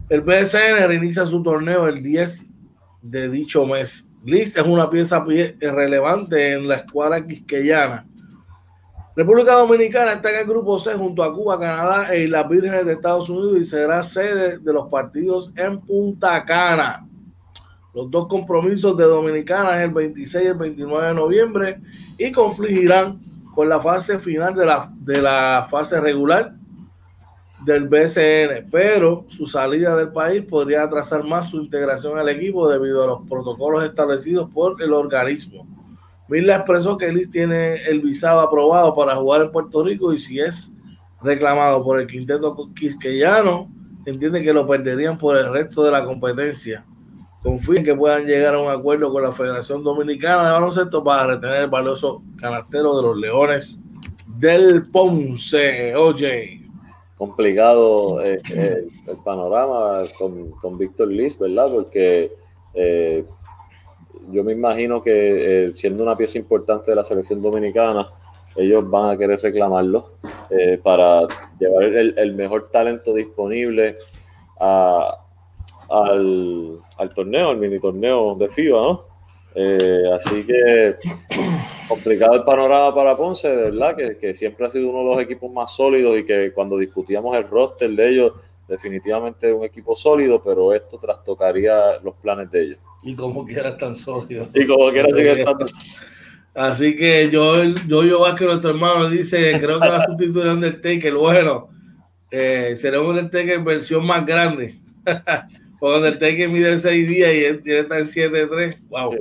El BSN reinicia su torneo el 10 de dicho mes. Liz es una pieza relevante en la escuadra quisqueyana. República Dominicana está en el grupo C junto a Cuba, Canadá e las Vírgenes de Estados Unidos y será sede de los partidos en Punta Cana. Los dos compromisos de Dominicana es el 26 y el 29 de noviembre y confligirán con la fase final de la, de la fase regular del BCN, pero su salida del país podría atrasar más su integración al equipo debido a los protocolos establecidos por el organismo. Mila expresó que Liz tiene el visado aprobado para jugar en Puerto Rico y si es reclamado por el quinteto quisqueyano, entiende que lo perderían por el resto de la competencia. Confío en que puedan llegar a un acuerdo con la Federación Dominicana de Baloncesto para retener el valioso canastero de los Leones del Ponce. Oye complicado eh, eh, el panorama con, con Víctor Liz, ¿verdad? Porque eh, yo me imagino que siendo una pieza importante de la selección dominicana, ellos van a querer reclamarlo para llevar el, mejor talento disponible al, al, torneo, al mini torneo de FIBA, ¿no? así que complicado el panorama para Ponce, de verdad, que, siempre ha sido uno de los equipos más sólidos y que cuando discutíamos el roster de ellos, definitivamente un equipo sólido, pero esto trastocaría los planes de ellos. Y como quiera tan sólido. Y como quiera sigue estando. Así que yo, yo, yo que nuestro hermano, dice, creo que va a sustituir a Bueno, eh, será un Undertaker versión más grande. Teque mide 6 días y él, está en 7-3. Wow.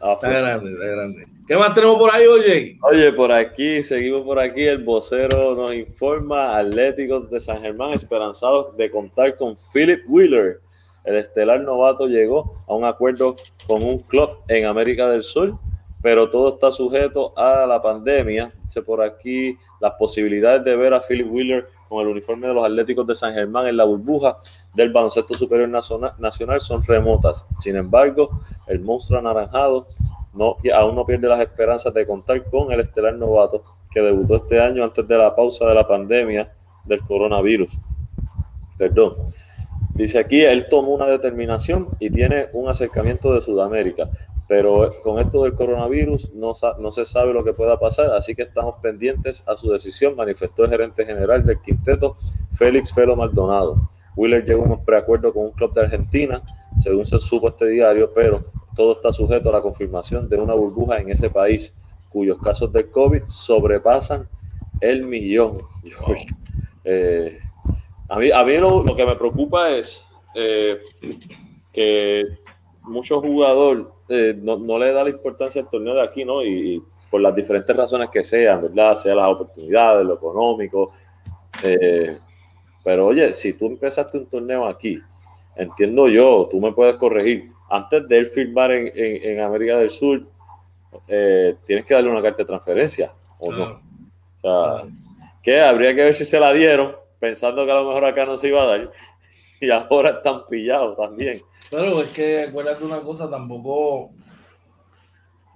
Ah, está grande, está grande. ¿Qué más tenemos por ahí, oye? Oye, por aquí, seguimos por aquí. El vocero nos informa: Atléticos de San Germán esperanzados de contar con Philip Wheeler. El estelar novato llegó a un acuerdo con un club en América del Sur, pero todo está sujeto a la pandemia. Dice por aquí las posibilidades de ver a Philip Wheeler con el uniforme de los Atléticos de San Germán en la burbuja del baloncesto superior nacional son remotas. Sin embargo, el monstruo anaranjado no, aún no pierde las esperanzas de contar con el estelar novato que debutó este año antes de la pausa de la pandemia del coronavirus. Perdón. Dice aquí, él tomó una determinación y tiene un acercamiento de Sudamérica, pero con esto del coronavirus no, no se sabe lo que pueda pasar, así que estamos pendientes a su decisión, manifestó el gerente general del quinteto, Félix Felo Maldonado. Wheeler llegó a un preacuerdo con un club de Argentina, según se supo este diario, pero todo está sujeto a la confirmación de una burbuja en ese país cuyos casos de COVID sobrepasan el millón. Eh, a mí, a mí lo, que me preocupa es eh, que muchos jugadores eh, no, le da la importancia al torneo de aquí, ¿no? Y, por las diferentes razones que sean, ¿verdad? Sea las oportunidades, lo económico. pero oye, si tú empezaste un torneo aquí, entiendo yo, tú me puedes corregir, antes de él firmar en, América del Sur, eh, tienes que darle una carta de transferencia, ¿o no? O sea, que habría que ver si se la dieron, pensando que a lo mejor acá no se iba a dar, y ahora están pillados también. Pero es que acuérdate una cosa, tampoco.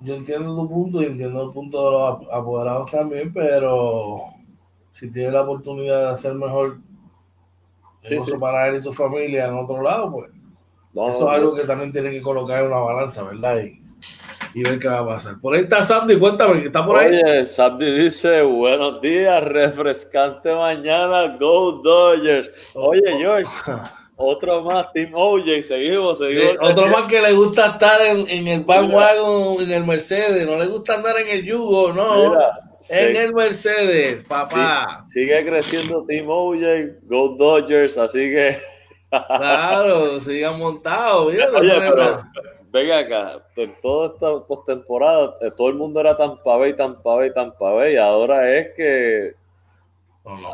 Yo entiendo tu punto y entiendo el punto de los apoderados también, pero si tiene la oportunidad de hacer mejor para él y su familia en otro lado, pues eso es algo que también tiene que colocar en una balanza, ¿verdad? Y, ver qué va a pasar. Por ahí está Sandy, cuéntame, que está por ahí. Oye, Sandy dice, buenos días, refrescante mañana, Go Dodgers. Oye, George, otro más, Team OJ, seguimos, seguimos. otro más que le gusta estar en, en el bandwagon, en el Mercedes, no le gusta andar en el yugo, no. en el Mercedes, papá. sigue creciendo Team OJ, Go Dodgers, así que... Claro, sigan montados. Venga acá, en toda esta postemporada, eh, todo el mundo era tan Bay, tan Bay, tan Bay, y ahora es que.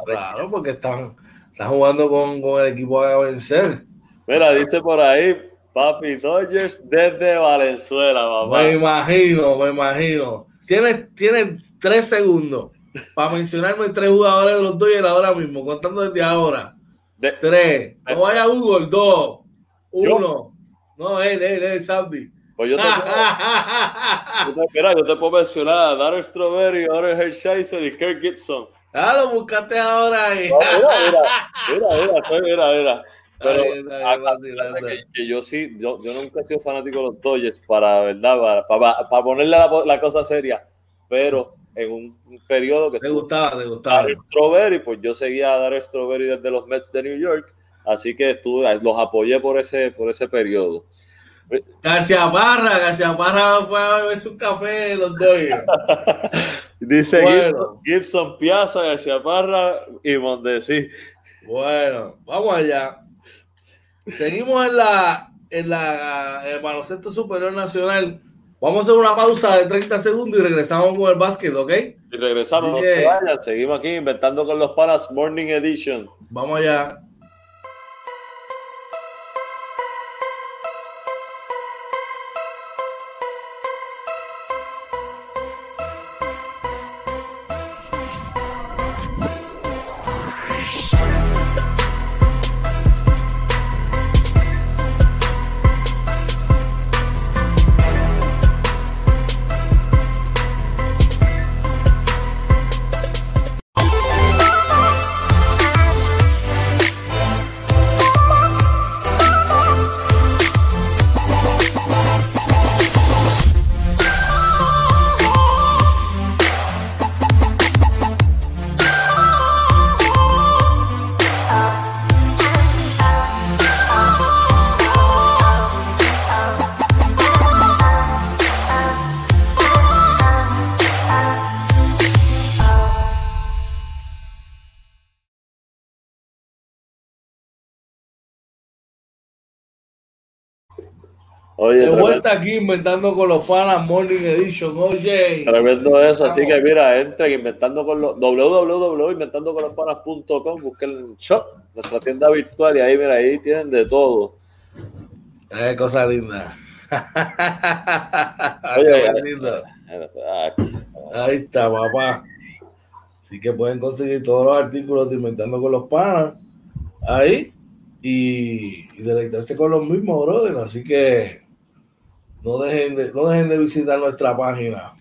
claro, porque están, están jugando con, con, el equipo a vencer. Mira, dice por ahí, Papi Dodgers desde Valenzuela, mamá. Me imagino, me imagino. Tienes, tienes tres segundos para mencionarme tres jugadores de los Dodgers ahora mismo, contando desde ahora. De, tres. No vaya Google. Dos. Uno. No, él, él, él, Sandy. Pues yo te, puedo, yo, yo te puedo mencionar a Darren Strawberry, Darren Hershiser y Kirk Gibson. Ah, lo buscaste ahora ahí. mira, mira, mira, mira, mira, Pero que, que, yo sí, yo, yo, nunca he sido fanático de los Dodgers para, ¿verdad? Para, para, para ponerle la, la, cosa seria. Pero en un, periodo que... Te gustaba, te gustaba. Strawberry, pues yo seguía a dar Strawberry desde los Mets de New York, así que estuve, los apoyé por ese, por ese periodo. García Barra, García Barra fue a beberse un café los Dodgers. Dice bueno. Gibson, Piazza, García Barra y Mondesi. Bueno, vamos allá. Seguimos en la en la el baloncesto superior nacional Vamos a hacer una pausa de 30 segundos y regresamos con el básquet, ¿ok? Y regresamos, no se vayan, seguimos aquí inventando con los panas Morning Edition. Vamos allá. Oye, de vuelta aquí inventando con los panas Morning Edition, oye. Tremendo eso, así que mira, entren inventando con los www.inventandoconlospanas.com, busquen el shop, nuestra tienda virtual y ahí mira, ahí tienen de todo. Eh, cosa linda. oye, linda. Ahí está, papá. Así que pueden conseguir todos los artículos de Inventando con los Panas ahí y, y deleitarse con los mismos, brother. Así que no dejen de, no dejen de visitar nuestra página.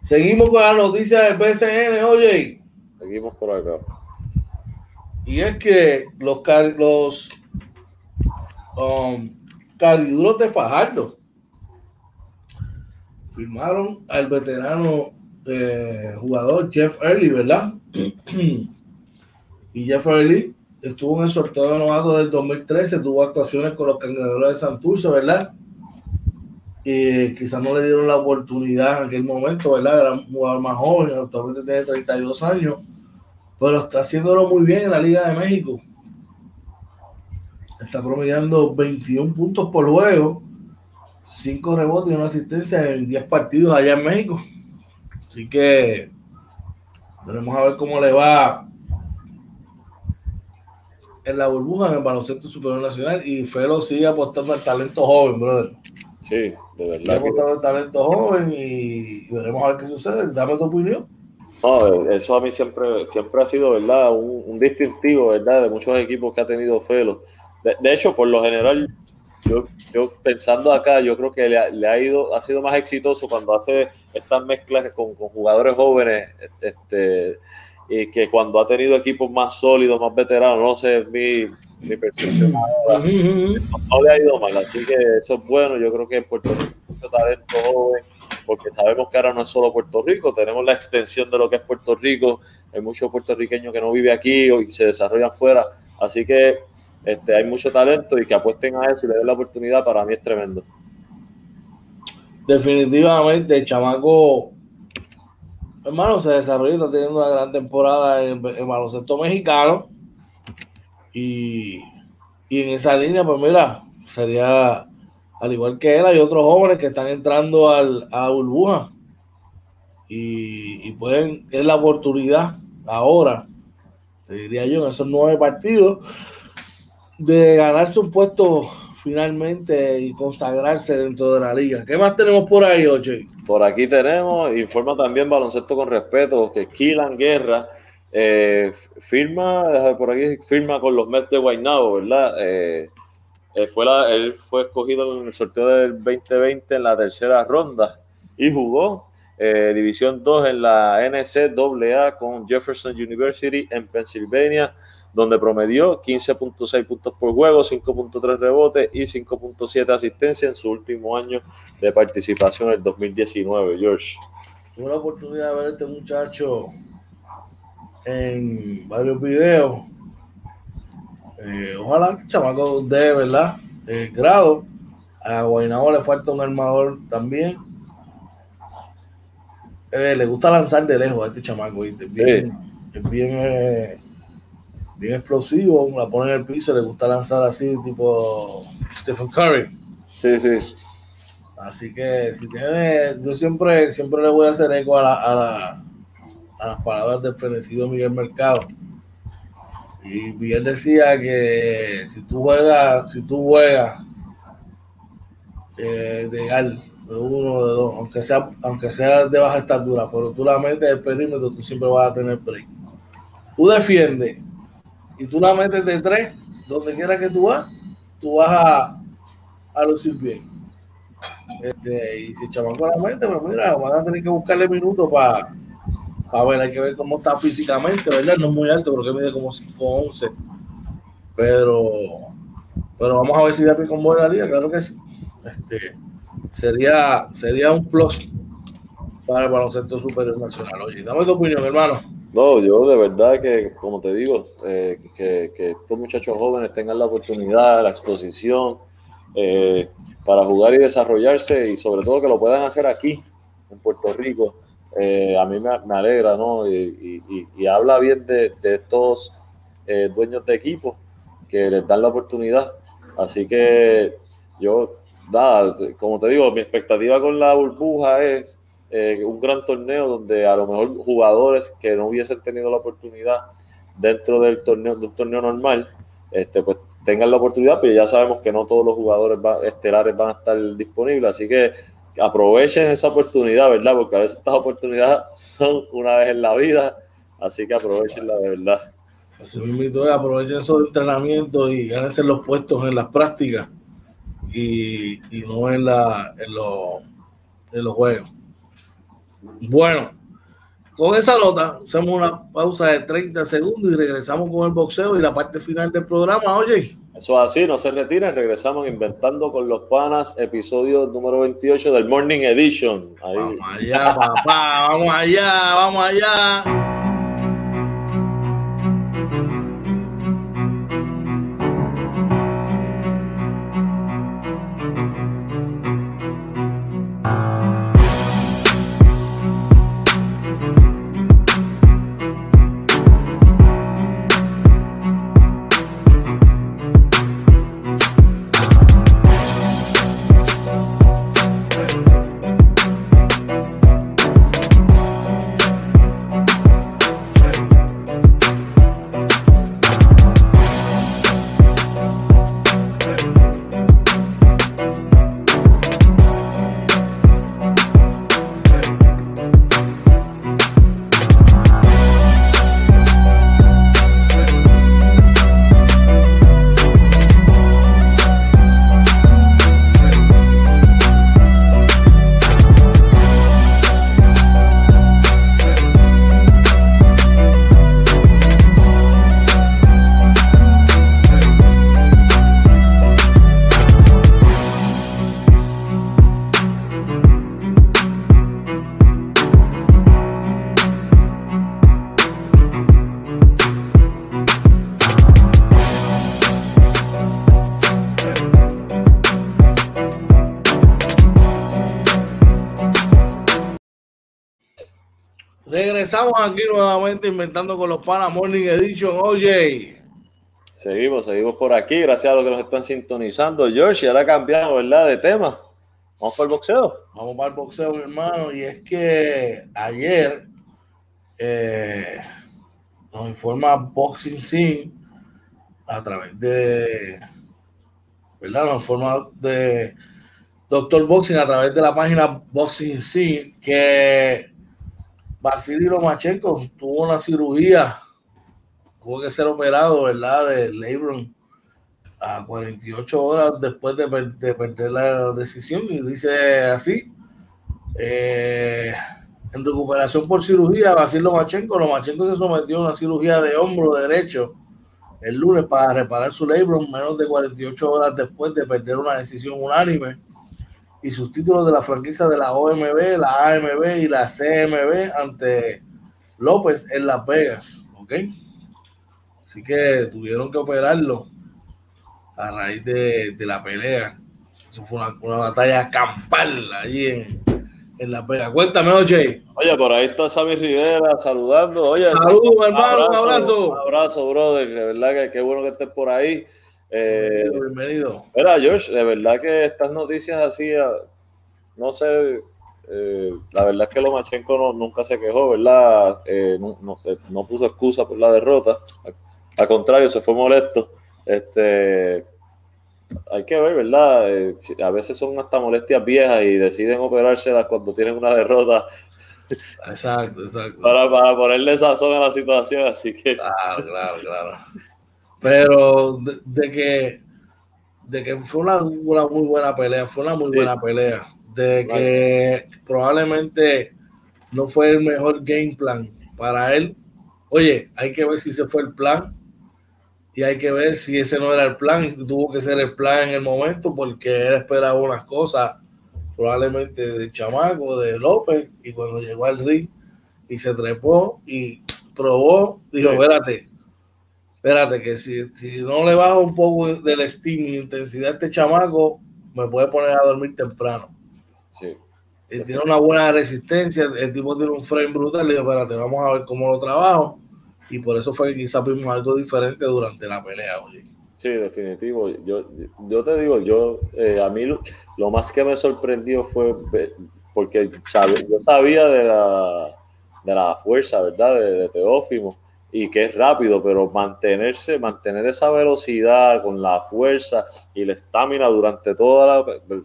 Seguimos con la noticia del PCN, oye. Seguimos por acá. Y es que los, los um, cariduros de Fajardo firmaron al veterano eh, jugador Jeff Early, ¿verdad? y Jeff Early estuvo en el sorteo de novato del 2013, tuvo actuaciones con los cargadores de Santurce, ¿verdad? Y quizás no le dieron la oportunidad en aquel momento, ¿verdad? Era un jugador más joven, actualmente tiene 32 años, pero está haciéndolo muy bien en la Liga de México. Está promediando 21 puntos por juego, 5 rebotes y una asistencia en 10 partidos allá en México. Así que veremos a ver cómo le va en la burbuja en el baloncesto superior nacional y Felo sigue apostando al talento joven, brother. Sí, de verdad. Hemos talento joven y, veremos a ver qué sucede. Dame tu opinión. No, eso a mí siempre, siempre ha sido, ¿verdad? Un, distintivo, ¿verdad? De muchos equipos que ha tenido Felo. De, hecho, por lo general, yo, yo pensando acá, yo creo que le ha, ido, ha sido más exitoso cuando hace estas mezclas con, con jugadores jóvenes, este, y que cuando ha tenido equipos más sólidos, más veteranos, no sé, mi, mi percepción no, le ha ido mal, así que eso es bueno. Yo creo que en Puerto Rico hay mucho talento joven, porque sabemos que ahora no es solo Puerto Rico, tenemos la extensión de lo que es Puerto Rico. Hay muchos puertorriqueños que no viven aquí y se desarrollan fuera, así que este, hay mucho talento y que apuesten a eso y le den la oportunidad, para mí es tremendo. Definitivamente, el chamaco, hermano, se desarrolla, está teniendo una gran temporada en el baloncesto mexicano y, en esa línea, pues mira, sería al igual que él, hay otros jóvenes que están entrando al, a burbuja y, pueden, es la oportunidad ahora, te diría yo, en esos nueve partidos, de ganarse un puesto finalmente y consagrarse dentro de la liga. ¿Qué más tenemos por ahí, Oche? Por aquí tenemos, informa también Baloncesto con Respeto, que Kilan Guerra eh, firma, por aquí, firma con los Mets de Guaynabo, ¿verdad? Eh, eh, fue él fue escogido en el sorteo del 2020 en la tercera ronda y jugó División 2 en la NCAA con Jefferson University en Pennsylvania, donde promedió 15.6 puntos por juego, 5.3 rebotes y 5.7 asistencia en su último año de participación en el 2019, George. Tuve la oportunidad de ver a este muchacho en varios videos. Eh, ojalá que el chamaco de verdad el grado. A Guaynabo le falta un armador también. Eh, le gusta lanzar de lejos a este chamaco. Es bien, es bien, eh, bien explosivo. La pone en el piso. Le gusta lanzar así, tipo Stephen Curry. Sí, sí. Así que si tiene, yo siempre, siempre le voy a hacer eco a la las palabras del fenecido Miguel Mercado. Y Miguel decía que si tú juegas, si tú juegas eh, de gal, de uno, de dos, aunque sea, aunque sea de baja estatura, pero tú la metes el perímetro, tú siempre vas a tener break. Tú defiendes y tú la metes de tres, donde quiera que tú vas, tú vas a, a lucir bien. Este, y si chamaco la mente, pues mira, van a tener que buscarle minutos para a ver, hay que ver cómo está físicamente, ¿verdad? No es muy alto, porque mide como 5'11. Pero, pero vamos a ver si da pie con buena liga, claro que sí. Este, sería, sería un plus para el baloncesto superior nacional. Oye, dame tu opinión, hermano. No, yo de verdad que, como te digo, eh, que, que, estos muchachos jóvenes tengan la oportunidad, la exposición eh, para jugar y desarrollarse y sobre todo que lo puedan hacer aquí, en Puerto Rico, eh, a mí me, alegra, ¿no? Y, habla bien de, estos eh, dueños de equipo que les dan la oportunidad. Así que yo como te digo, mi expectativa con la burbuja es eh, un gran torneo donde a lo mejor jugadores que no hubiesen tenido la oportunidad dentro del torneo, de un torneo normal, este, pues tengan la oportunidad, pero ya sabemos que no todos los jugadores estelares van a estar disponibles, así que aprovechen esa oportunidad, ¿verdad? Porque a veces estas oportunidades son una vez en la vida, así que aprovechenla de verdad. Así mismo, aprovechen esos entrenamientos y gánense los puestos en las prácticas y, no en, la, en, en los juegos. Bueno, con esa nota, hacemos una pausa de 30 segundos y regresamos con el boxeo y la parte final del programa, oye. Eso es así, no se retiren, regresamos inventando con los panas, episodio número 28 del Morning Edition. Vamos allá, papá, vamos allá, vamos allá. Aquí nuevamente inventando con los Panas Morning Edition. Oye. Seguimos, seguimos por aquí. Gracias a los que nos están sintonizando. George, y ahora cambiamos, ¿verdad? De tema. Vamos para el boxeo. Vamos para el boxeo, mi hermano. Y es que ayer eh, nos informa Boxing Scene a través de. ¿Verdad? Nos informa de Doctor Boxing a través de la página Boxing Scene que Vasily Lomachenko tuvo una cirugía, tuvo que ser operado, ¿verdad? De Lebron a 48 horas después de, perder la decisión y dice así, eh, en recuperación por cirugía, Vasily Lomachenko, Lomachenko se sometió a una cirugía de hombro derecho el lunes para reparar su Lebron menos de 48 horas después de perder una decisión unánime y sus títulos de la franquicia de la OMB, la AMB y la CMB ante López en Las Vegas. ¿Ok? Así que tuvieron que operarlo a raíz de, la pelea. Eso fue una, batalla campal allí en, en Las Vegas. Cuéntame, oye. Oye, por ahí está Sammy Rivera saludando. Oye, saludos, hermano, un abrazo. Un abrazo, brother. De verdad que qué bueno que estés por ahí. Eh, bienvenido. Mira, George, de verdad que estas noticias así, ah, no sé, eh, la verdad es que Lomachenko no, nunca se quejó, ¿verdad? Eh, no, puso excusa por la derrota. Al contrario, se fue molesto. Este, hay que ver, ¿verdad? a veces son hasta molestias viejas y deciden operárselas cuando tienen una derrota. Exacto, exacto. Para, para ponerle sazón a la situación, así que. Claro, claro, claro. Pero de, que, de que fue una, muy buena pelea, fue una muy buena pelea. De que probablemente no fue el mejor game plan para él. Oye, hay que ver si ese fue el plan y hay que ver si ese no era el plan y tuvo que ser el plan en el momento porque él esperaba unas cosas probablemente de Chamaco, de López y cuando llegó al ring y se trepó y probó, dijo, espérate, espérate, que si, si no le bajo un poco del steam y intensidad a este chamaco, me puede poner a dormir temprano. Sí. tiene una buena resistencia, el tipo tiene un frame brutal. Le digo, espérate, vamos a ver cómo lo trabajo. Y por eso fue que quizás vimos algo diferente durante la pelea, oye. Sí, definitivo. Yo, yo te digo, yo eh, a mí lo, más que me sorprendió fue porque yo sabía de la, de la fuerza, ¿verdad? De, de Teófimo y que es rápido, pero mantenerse, mantener esa velocidad con la fuerza y la estamina durante toda la,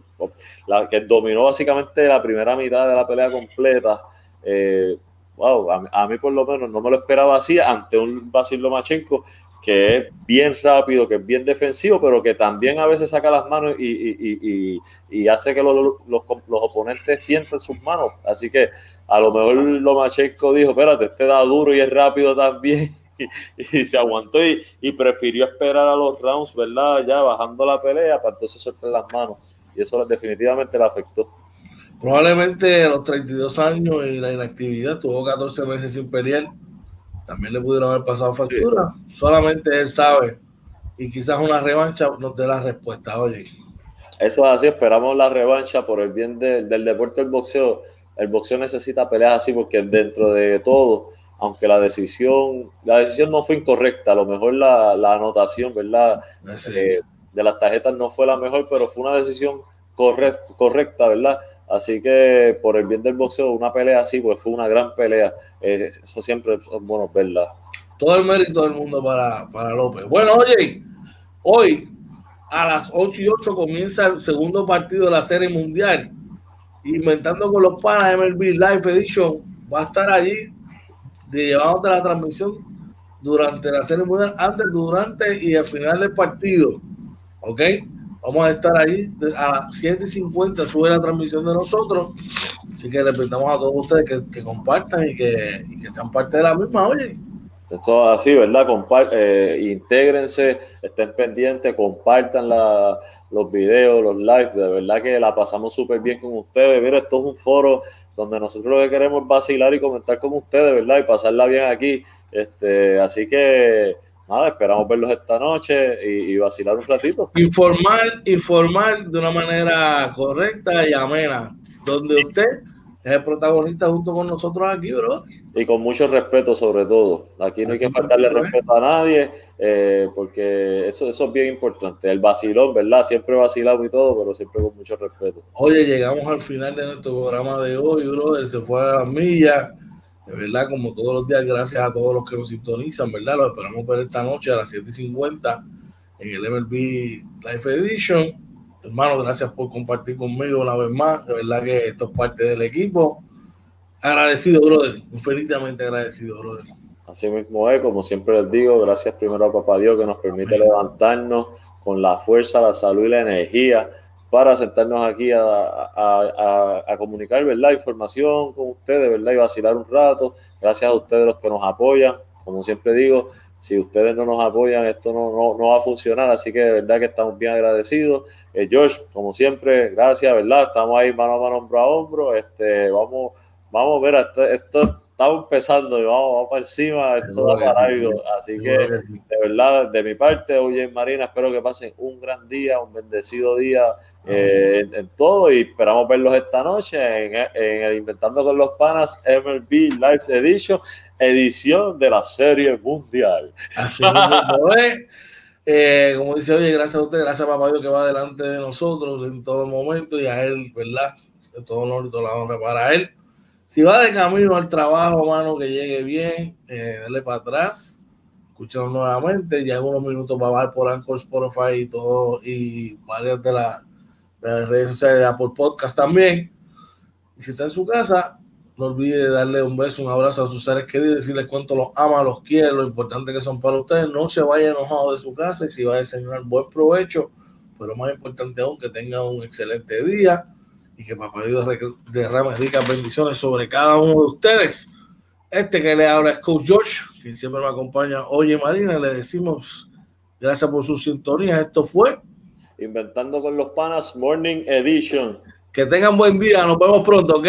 la, que dominó básicamente la primera mitad de la pelea completa. Eh, wow, a, mí por lo menos no me lo esperaba así ante un Basil Lomachenko que es bien rápido, que es bien defensivo, pero que también a veces saca las manos y, hace que los, los, oponentes sientan sus manos. Así que a lo mejor Lomachenko dijo, espérate, este da duro y es rápido también. Y, se aguantó y, prefirió esperar a los rounds, ¿verdad? Ya bajando la pelea para entonces soltar las manos. Y eso definitivamente le afectó. Probablemente a los 32 años y la inactividad, tuvo 14 meses sin pelear también le pudieron haber pasado factura. Solamente él sabe. Y quizás una revancha nos dé la respuesta. Oye. Eso es así, esperamos la revancha por el bien del deporte del boxeo. El boxeo necesita peleas así porque dentro de todo, aunque la decisión, la decisión no fue incorrecta, a lo mejor la, anotación, ¿verdad? Eh, de las tarjetas no fue la mejor, pero fue una decisión correcta, correcta ¿verdad? Así que por el bien del boxeo, una pelea así, pues fue una gran pelea. Eh, eso siempre es bueno verla. Todo el mérito del mundo para, para López. Bueno, oye, hoy a las 8 y 8 comienza el segundo partido de la Serie Mundial. Inventando con los panas MLB Live Edition va a estar allí de llevándote la transmisión durante la Serie Mundial, antes, durante y al final del partido. ¿Ok? Vamos a estar ahí a las 7.50 sube la transmisión de nosotros. Así que le pedimos a todos ustedes que, compartan y que, sean parte de la misma, oye. Eso así, ¿verdad? eh, intégrense, estén pendientes, compartan los videos, los lives. De verdad que la pasamos súper bien con ustedes. Mira, esto es un foro donde nosotros lo que queremos es vacilar y comentar con ustedes, ¿verdad? Y pasarla bien aquí. Este, así que nada, esperamos verlos esta noche y, vacilar un ratito. Informar, informar de una manera correcta y amena, donde usted es el protagonista junto con nosotros aquí, bro. Y con mucho respeto sobre todo. Aquí no hay que faltarle respeto a nadie, eh, porque eso, eso es bien importante. El vacilón, ¿verdad? Siempre vacilamos y todo, pero siempre con mucho respeto. Oye, llegamos al final de nuestro programa de hoy, bro. Se fue a las millas de verdad, como todos los días, gracias a todos los que nos sintonizan, ¿verdad? Los esperamos ver esta noche a las 7.50 en el MLB Life Edition. Hermano, gracias por compartir conmigo una vez más. De verdad que esto es parte del equipo. Agradecido, brother. Infinitamente agradecido, brother. Así mismo es, como siempre les digo, gracias primero a Papá Dios que nos permite levantarnos con la fuerza, la salud y la energía para sentarnos aquí a, comunicar ¿verdad? información con ustedes ¿verdad? y vacilar un rato. Gracias a ustedes los que nos apoyan. Como siempre digo, si ustedes no nos apoyan, esto no, no, no va a funcionar. Así que de verdad que estamos bien agradecidos. Eh, George, como siempre, gracias, ¿verdad? Estamos ahí mano a mano, hombro a hombro. Este, vamos, vamos a ver, esto, esto estamos empezando y vamos, vamos para encima, esto da para algo. Así que, de verdad, de mi parte, oye Marina, espero que pasen un gran día, un bendecido día eh, en, todo y esperamos verlos esta noche en, el Inventando con los Panas MLB Live Edition, edición de la Serie Mundial. Así eh, como dice, oye, gracias a usted, gracias a Papá Dios que va delante de nosotros en todo momento y a él, ¿verdad? Todo honor y toda la honra para él. Si va de camino al trabajo, mano, que llegue bien, eh, dale para atrás, escúchalo nuevamente, ya en unos minutos va a bajar por Anchor, Spotify y todo, y varias de, las redes sociales de Apple Podcast también. Y si está en su casa, no olvide darle un beso, un abrazo a sus seres queridos, decirles cuánto los ama, los quiere, lo importante que son para ustedes. No se vaya enojado de su casa y si va a desayunar, buen provecho, pero más importante aún, que tenga un excelente día y que Papá Dios derrame ricas bendiciones sobre cada uno de ustedes. Este que le habla es Coach George, quien siempre me acompaña. Oye, Marina, le decimos gracias por su sintonía. Esto fue Inventando con los Panas Morning Edition. Que tengan buen día. Nos vemos pronto, ¿ok?